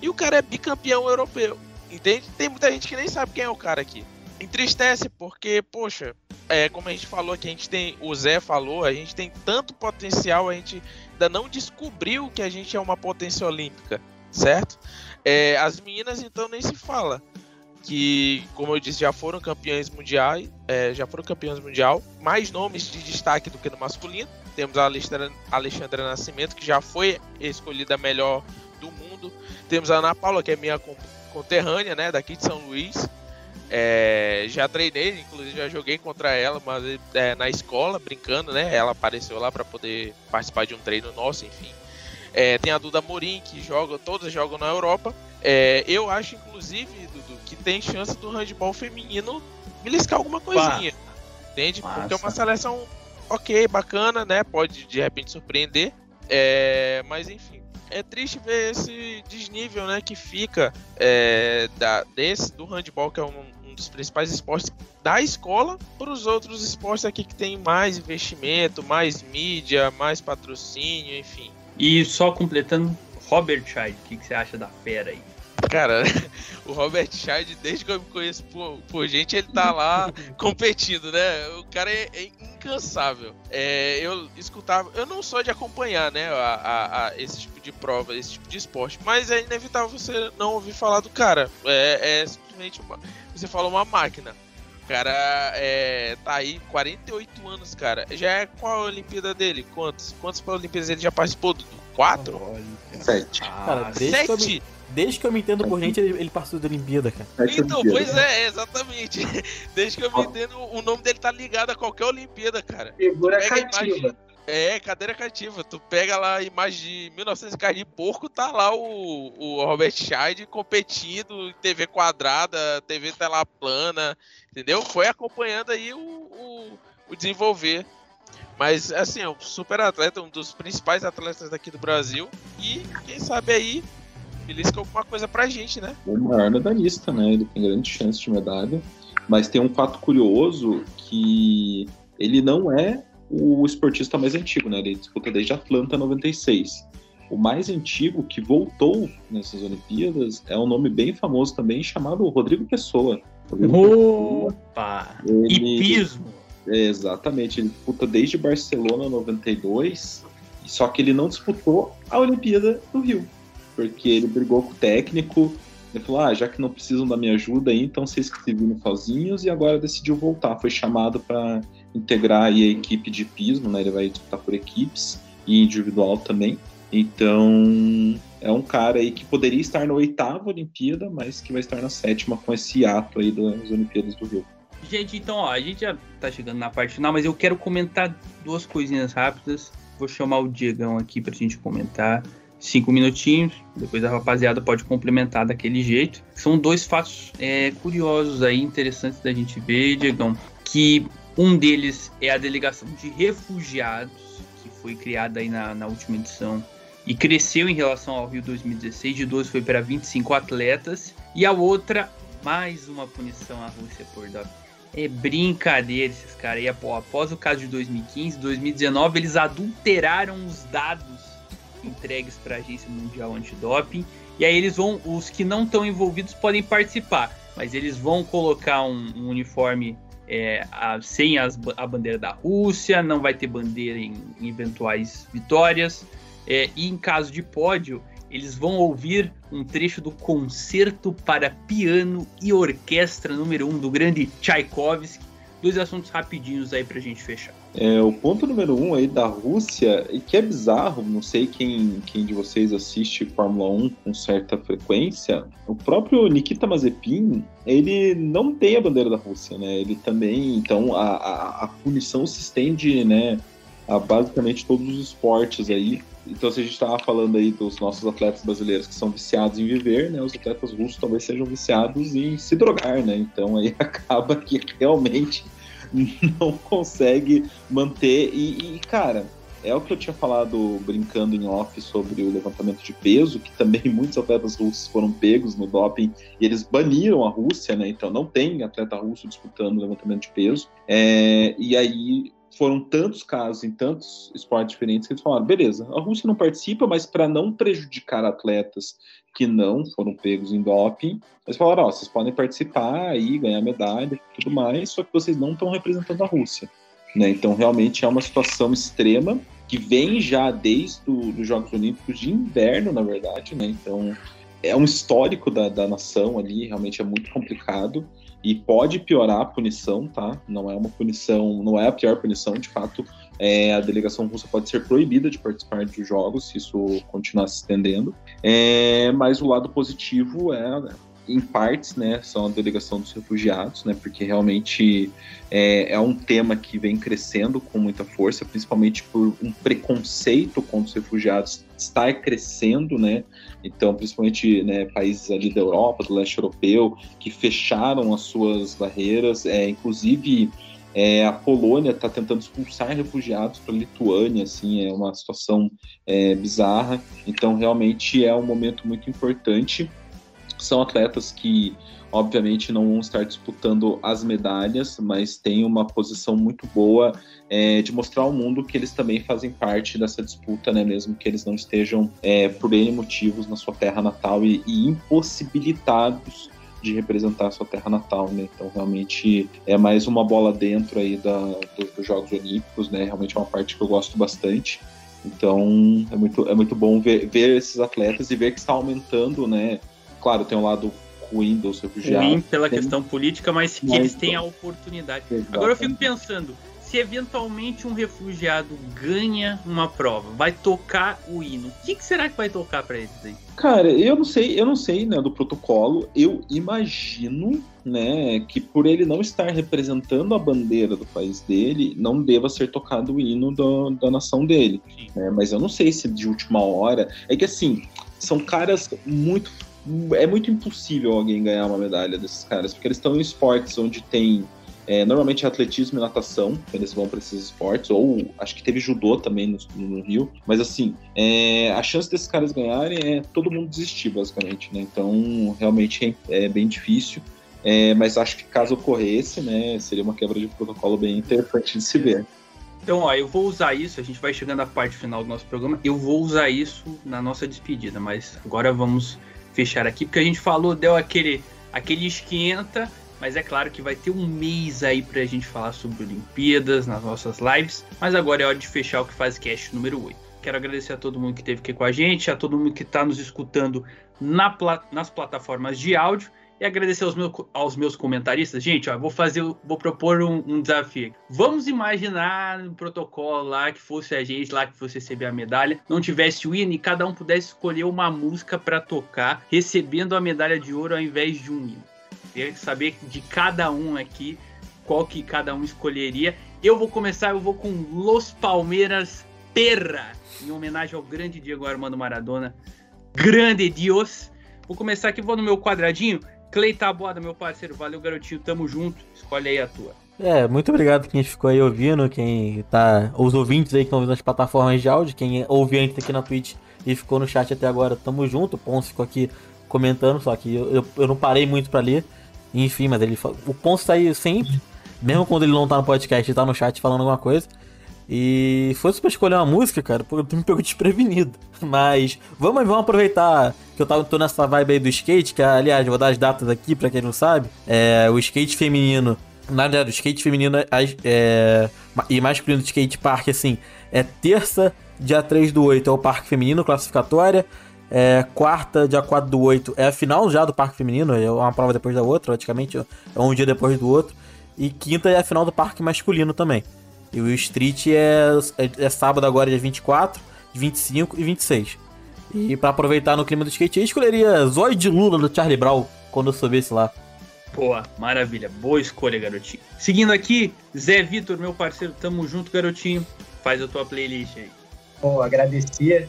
E o cara é bicampeão europeu, entende? Tem muita gente que nem sabe quem é o cara aqui. Entristece porque, poxa, é, como a gente falou aqui, a gente tem, o Zé falou, a gente tem tanto potencial, a gente ainda não descobriu que a gente é uma potência olímpica, certo? É, as meninas então nem se fala que, como eu disse, já foram campeãs mundiais, é, já foram campeãs mundial, mais nomes de destaque do que no masculino. Temos a Alexandra, Alexandra Nascimento, que já foi escolhida melhor do mundo. Temos a Ana Paula, que é minha con- conterrânea, né, daqui de São Luís. É, já treinei, inclusive já joguei contra ela, mas é, na escola, brincando, né? Ela apareceu lá para poder participar de um treino nosso, enfim. É, tem a Duda Morim, que joga, todas jogam na Europa. É, eu acho, inclusive, Dudu, que tem chance do handball feminino beliscar alguma coisinha. Entende? Porque é uma Massa. seleção ok, bacana, né? Pode de repente surpreender. É, mas enfim, é triste ver esse desnível, né? Que fica é, da, desse, do handball, que é um, um dos principais esportes da escola, para os outros esportes aqui que tem mais investimento, mais mídia, mais patrocínio, enfim. E só completando, Robert Scheid, o que, que você acha da fera aí? Cara, o Robert Scheid, desde que eu me conheço por, por gente, ele tá lá competindo, né? O cara é, é incansável. É, eu escutava, eu não sou de acompanhar, né, a, a- a esse tipo de prova, esse tipo de esporte, mas é inevitável você não ouvir falar do cara. É, é simplesmente uma, você fala uma máquina. O cara é, tá aí 48 anos, cara. Já é qual a Olimpíada dele? Quantos? Quantas Olimpíadas ele já participou? Dudu? Quatro? Sete. Cara, desde que, eu me, Sete? desde que eu me entendo por gente, ele, ele passou da Olimpíada, cara. Sete Então, pois é, exatamente. Desde que eu me entendo, o nome dele tá ligado a qualquer Olimpíada, cara. Figura cativa. imagem. É, cadeira cativa. Tu pega lá a imagem de 1900 carne de porco, tá lá o, o Robert Scheid competindo, TV quadrada, TV tela plana, entendeu? Foi acompanhando aí o, o, o desenvolver. Mas, assim, é um super atleta, um dos principais atletas daqui do Brasil. E, quem sabe aí, belisca alguma coisa pra gente, né? o maior medalhista, né? Ele tem grande chance de medalha. Mas tem um fato curioso que ele não é o esportista mais antigo, né? Ele disputa desde Atlanta 96. o mais antigo que voltou nessas Olimpíadas é um nome bem famoso também, chamado Rodrigo Pessoa. Rodrigo Opa! Ele- Hipismo. É, exatamente, ele disputa desde Barcelona 92, só que ele não disputou a Olimpíada do Rio, porque ele brigou com o técnico, ele falou, ah, já que não precisam da minha ajuda aí, então vocês que se viram sozinhos, e agora decidiu voltar, foi chamado para integrar aí a equipe de pismo, né, ele vai disputar por equipes e individual também, então é um cara aí que poderia estar na oitava Olimpíada, mas que vai estar na sétima com esse ato aí das Olimpíadas do Rio. Gente, então, ó, a gente já tá chegando na parte final, mas eu quero comentar duas coisinhas rápidas. Vou chamar o Diegão aqui pra gente comentar. Cinco minutinhos, depois a rapaziada pode complementar daquele jeito. São dois fatos é, curiosos aí, interessantes da gente ver, Diegão. Que um deles é a delegação de refugiados, que foi criada aí na, na última edição e cresceu em relação ao Rio 2016. De 12 foi para 25 atletas. E a outra, mais uma punição à Rússia por dar é brincadeira esses caras. E apó- após o caso de 2015, 2019, eles adulteraram os dados entregues para a Agência Mundial Antidoping. E aí eles vão, os que não estão envolvidos podem participar, mas eles vão colocar um, um uniforme é, a- sem as a bandeira da Rússia, não vai ter bandeira em, em eventuais vitórias. É, e em caso de pódio, eles vão ouvir um trecho do Concerto para Piano e Orquestra número 1 um, do grande Tchaikovsky. Dois assuntos rapidinhos aí pra gente fechar. É, o ponto número um aí da Rússia, e que é bizarro, não sei quem, quem de vocês assiste Fórmula 1 com certa frequência, o próprio Nikita Mazepin, ele não tem a bandeira da Rússia, né? Ele também, então a, a, a punição se estende, né, a basicamente todos os esportes aí. Então, se a gente estava falando aí dos nossos atletas brasileiros que são viciados em viver, né? Os atletas russos talvez sejam viciados em se drogar, né? Então aí acaba que realmente não consegue manter. E, e, cara, é o que eu tinha falado brincando em off sobre o levantamento de peso, que também muitos atletas russos foram pegos no doping e eles baniram a Rússia, né? Então não tem atleta russo disputando levantamento de peso. É, e aí foram tantos casos em tantos esportes diferentes que eles falaram: beleza, a Rússia não participa, mas para não prejudicar atletas que não foram pegos em doping, eles falaram: ó, vocês podem participar aí, ganhar medalha tudo mais, só que vocês não estão representando a Rússia. Né? Então, realmente é uma situação extrema que vem já desde os Jogos Olímpicos de inverno, na verdade. Né? Então, é um histórico da, da nação ali, realmente é muito complicado e pode piorar a punição, tá? Não é uma punição, não é a pior punição, de fato. É, a delegação russa pode ser proibida de participar dos jogos se isso continuar se estendendo. É, mas o lado positivo é, em partes, né, são a delegação dos refugiados, né, porque realmente é, é um tema que vem crescendo com muita força, principalmente por um preconceito contra os refugiados estar crescendo, né, então principalmente né, países ali da Europa, do leste europeu, que fecharam as suas barreiras, é, inclusive é, a Polônia está tentando expulsar refugiados para a Lituânia, assim, é uma situação é, bizarra. Então, realmente é um momento muito importante. São atletas que, obviamente, não vão estar disputando as medalhas, mas têm uma posição muito boa é, de mostrar ao mundo que eles também fazem parte dessa disputa, né? Mesmo que eles não estejam, é, por N motivos, na sua terra natal e, e impossibilitados de representar a sua terra natal, né? Então realmente é mais uma bola dentro aí da, dos, dos Jogos Olímpicos, né? Realmente é uma parte que eu gosto bastante. Então é muito, é muito bom ver, ver esses atletas e ver que está aumentando, né? Claro, tem um lado ruim dos refugiados. Ruim pela tem- questão política, mas que Mas- eles têm a oportunidade. Agora eu fico pensando, se eventualmente um refugiado ganha uma prova, vai tocar o hino, o que, que será que vai tocar pra eles aí? Cara, eu não sei, eu não sei, né, do protocolo. Eu imagino, né, que por ele não estar representando a bandeira do país dele, não deva ser tocado o hino do- da nação dele. né? Mas eu não sei se de última hora. É que assim, são caras muito. É muito impossível alguém ganhar uma medalha desses caras, porque eles estão em esportes onde tem. é, normalmente é atletismo e natação, eles vão para esses esportes, ou acho que teve judô também no, no Rio, mas assim, é, a chance desses caras ganharem é todo mundo desistir, basicamente, né? Então, realmente é, é bem difícil. É, mas acho que caso ocorresse, né, seria uma quebra de protocolo bem interessante de se ver. Então, ó, eu vou usar isso, a gente vai chegando à parte final do nosso programa, eu vou usar isso na nossa despedida, mas agora vamos fechar aqui, porque a gente falou, deu aquele, aquele esquenta, mas é claro que vai ter um mês aí pra gente falar sobre Olimpíadas nas nossas lives, mas agora é hora de fechar o que faz cast número 8. Quero agradecer a todo mundo que esteve aqui com a gente, a todo mundo que está nos escutando na pla nas plataformas de áudio e agradecer aos, meus aos meus comentaristas. Gente, ó, vou fazer, vou propor um, um desafio. Vamos imaginar um protocolo lá que fosse a gente lá que fosse receber a medalha, não tivesse o hino e cada um pudesse escolher uma música para tocar, recebendo a medalha de ouro ao invés de um hino. Queria saber de cada um aqui qual que cada um escolheria. Eu vou começar, eu vou com Los Palmeiras Perra, em homenagem ao grande Diego Armando Maradona. Grande Dios. Vou começar aqui, vou no meu quadradinho. Clay Taboada, meu parceiro. Valeu, garotinho. Tamo junto. Escolhe aí a tua. É, muito obrigado quem ficou aí ouvindo, quem tá. Os ouvintes aí que estão ouvindo nas plataformas de áudio, quem ouviu antes aqui na Twitch e ficou no chat até agora, tamo junto. O Ponce ficou aqui comentando, só que eu, eu, eu não parei muito para ler. Enfim, mas ele o Ponce tá aí sempre, mesmo quando ele não tá no podcast, ele tá no chat falando alguma coisa. E fosse pra escolher uma música, cara, tu me pegou desprevenido. Mas vamos, vamos aproveitar que eu tava, tô nessa vibe aí do skate, que aliás, vou dar as datas aqui pra quem não sabe. É, o skate feminino. Na verdade, o skate feminino é, e masculino do skate park, assim, é terça, dia 3 do 8 é o parque feminino, classificatória. É, quarta, dia 4 do 8 é a final já do parque feminino, é uma prova depois da outra, praticamente, é um dia depois do outro. E quinta é a final do parque masculino também. E o Street é, é, é, sábado agora, dia 24, 25 e 26. E para aproveitar no clima do skate, eu escolheria Zóio de Lula do Charlie Brown quando eu soubesse lá. Boa, maravilha. Boa escolha, garotinho. Seguindo aqui, Zé Vitor, meu parceiro, tamo junto, garotinho. Faz a tua playlist aí. Bom, agradecer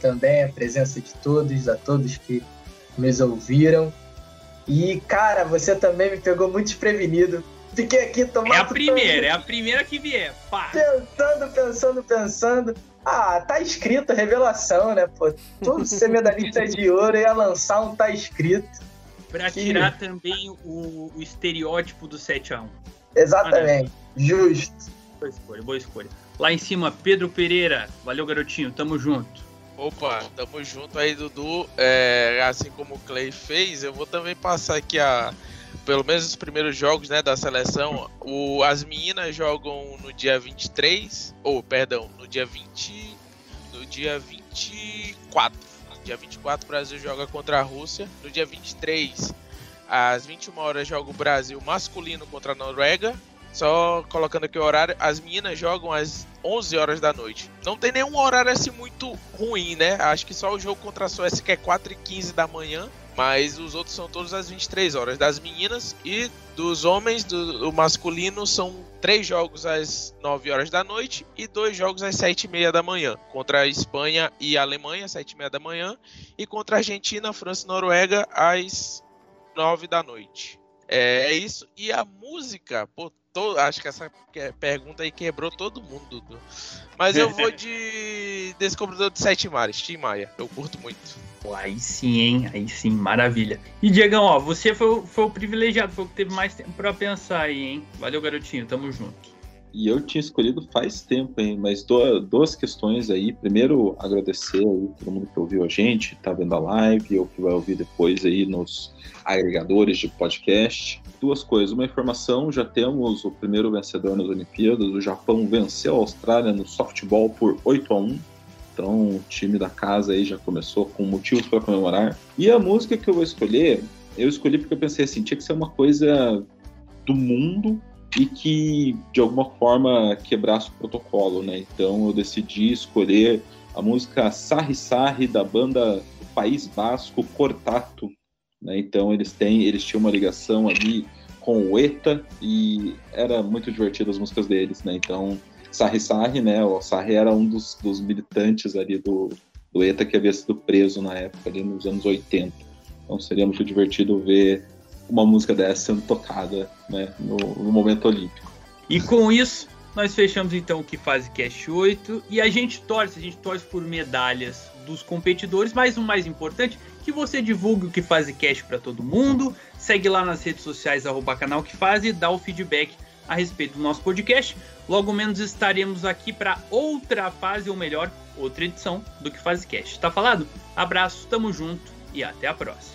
também a presença de todos, a todos que nos ouviram. E, cara, você também me pegou muito desprevenido Fiquei aqui tomando. É a primeira, é a primeira que vier. Pá. Pensando, pensando, pensando. Ah, tá escrito, revelação, né? Pô, todo ser medalhista de ouro ia lançar um tá escrito. Pra que... tirar também o, o, estereótipo do 7x1. Exatamente, ah, justo. Boa escolha, boa escolha. Lá em cima, Pedro Pereira. Valeu, garotinho, tamo junto. Opa, tamo junto aí, Dudu. É, assim como o Clay fez, eu vou também passar aqui a pelo menos os primeiros jogos né, da seleção, o, as meninas jogam no dia 23, ou perdão, no dia 20, no dia 24. No dia 24 o Brasil joga contra a Rússia, no dia 23 às 21 horas joga o Brasil masculino contra a Noruega. Só colocando aqui o horário, as meninas jogam às 11 horas da noite. Não tem nenhum horário assim muito ruim, né? Acho que só o jogo contra a Suécia que é 4 e 15 da manhã mas os outros são todos às 23 horas. Das meninas e dos homens, do, do masculino, são três jogos às 9 horas da noite e dois jogos às 7 e meia da manhã. Contra a Espanha e a Alemanha, às 7 e meia da manhã. E contra a Argentina, França e Noruega, às 9 da noite. É, é isso. E a música, pô, acho que essa pergunta aí quebrou todo mundo, Dudu. Mas eu vou de Descobridor de Sete Mares, Tim Maia. Eu curto muito. Pô, aí sim, hein? Aí sim, maravilha. E Diegão, ó, você foi, foi o privilegiado, foi o que teve mais tempo pra pensar aí, hein? Valeu, garotinho, tamo junto. E eu tinha escolhido faz tempo, hein? Mas duas questões aí. Primeiro, agradecer aí todo mundo que ouviu a gente, tá vendo a live, ou que vai ouvir depois aí nos agregadores de podcast. Duas coisas. Uma informação: já temos o primeiro vencedor nas Olimpíadas. O Japão venceu a Austrália no softball por 8 a 1 então, o time da casa aí já começou com motivos para comemorar. E a música que eu vou escolher, eu escolhi porque eu pensei assim, tinha que ser uma coisa do mundo e que de alguma forma quebrasse o protocolo, né? Então eu decidi escolher a música Sarri Sarri da banda do País Basco Cortato, né? Então eles têm, eles tinham uma ligação ali com o ETA e era muito divertido as músicas deles, né? Então Sarri Sarri, né? O Sarri era um dos, dos militantes ali do, do ETA que havia sido preso na época, ali nos anos 80. Então seria muito divertido ver uma música dessa sendo tocada né, no, no momento olímpico. E com isso, nós fechamos então o que faz Cast 8 e a gente torce, a gente torce por medalhas dos competidores, mas o mais importante, que você divulgue o que faz Cast para todo mundo, segue lá nas redes sociais arroba canal que faz e dá o feedback a respeito do nosso podcast. Logo menos estaremos aqui para outra fase, ou melhor, outra edição do que faz cast. Tá falado? Abraço, tamo junto e até a próxima.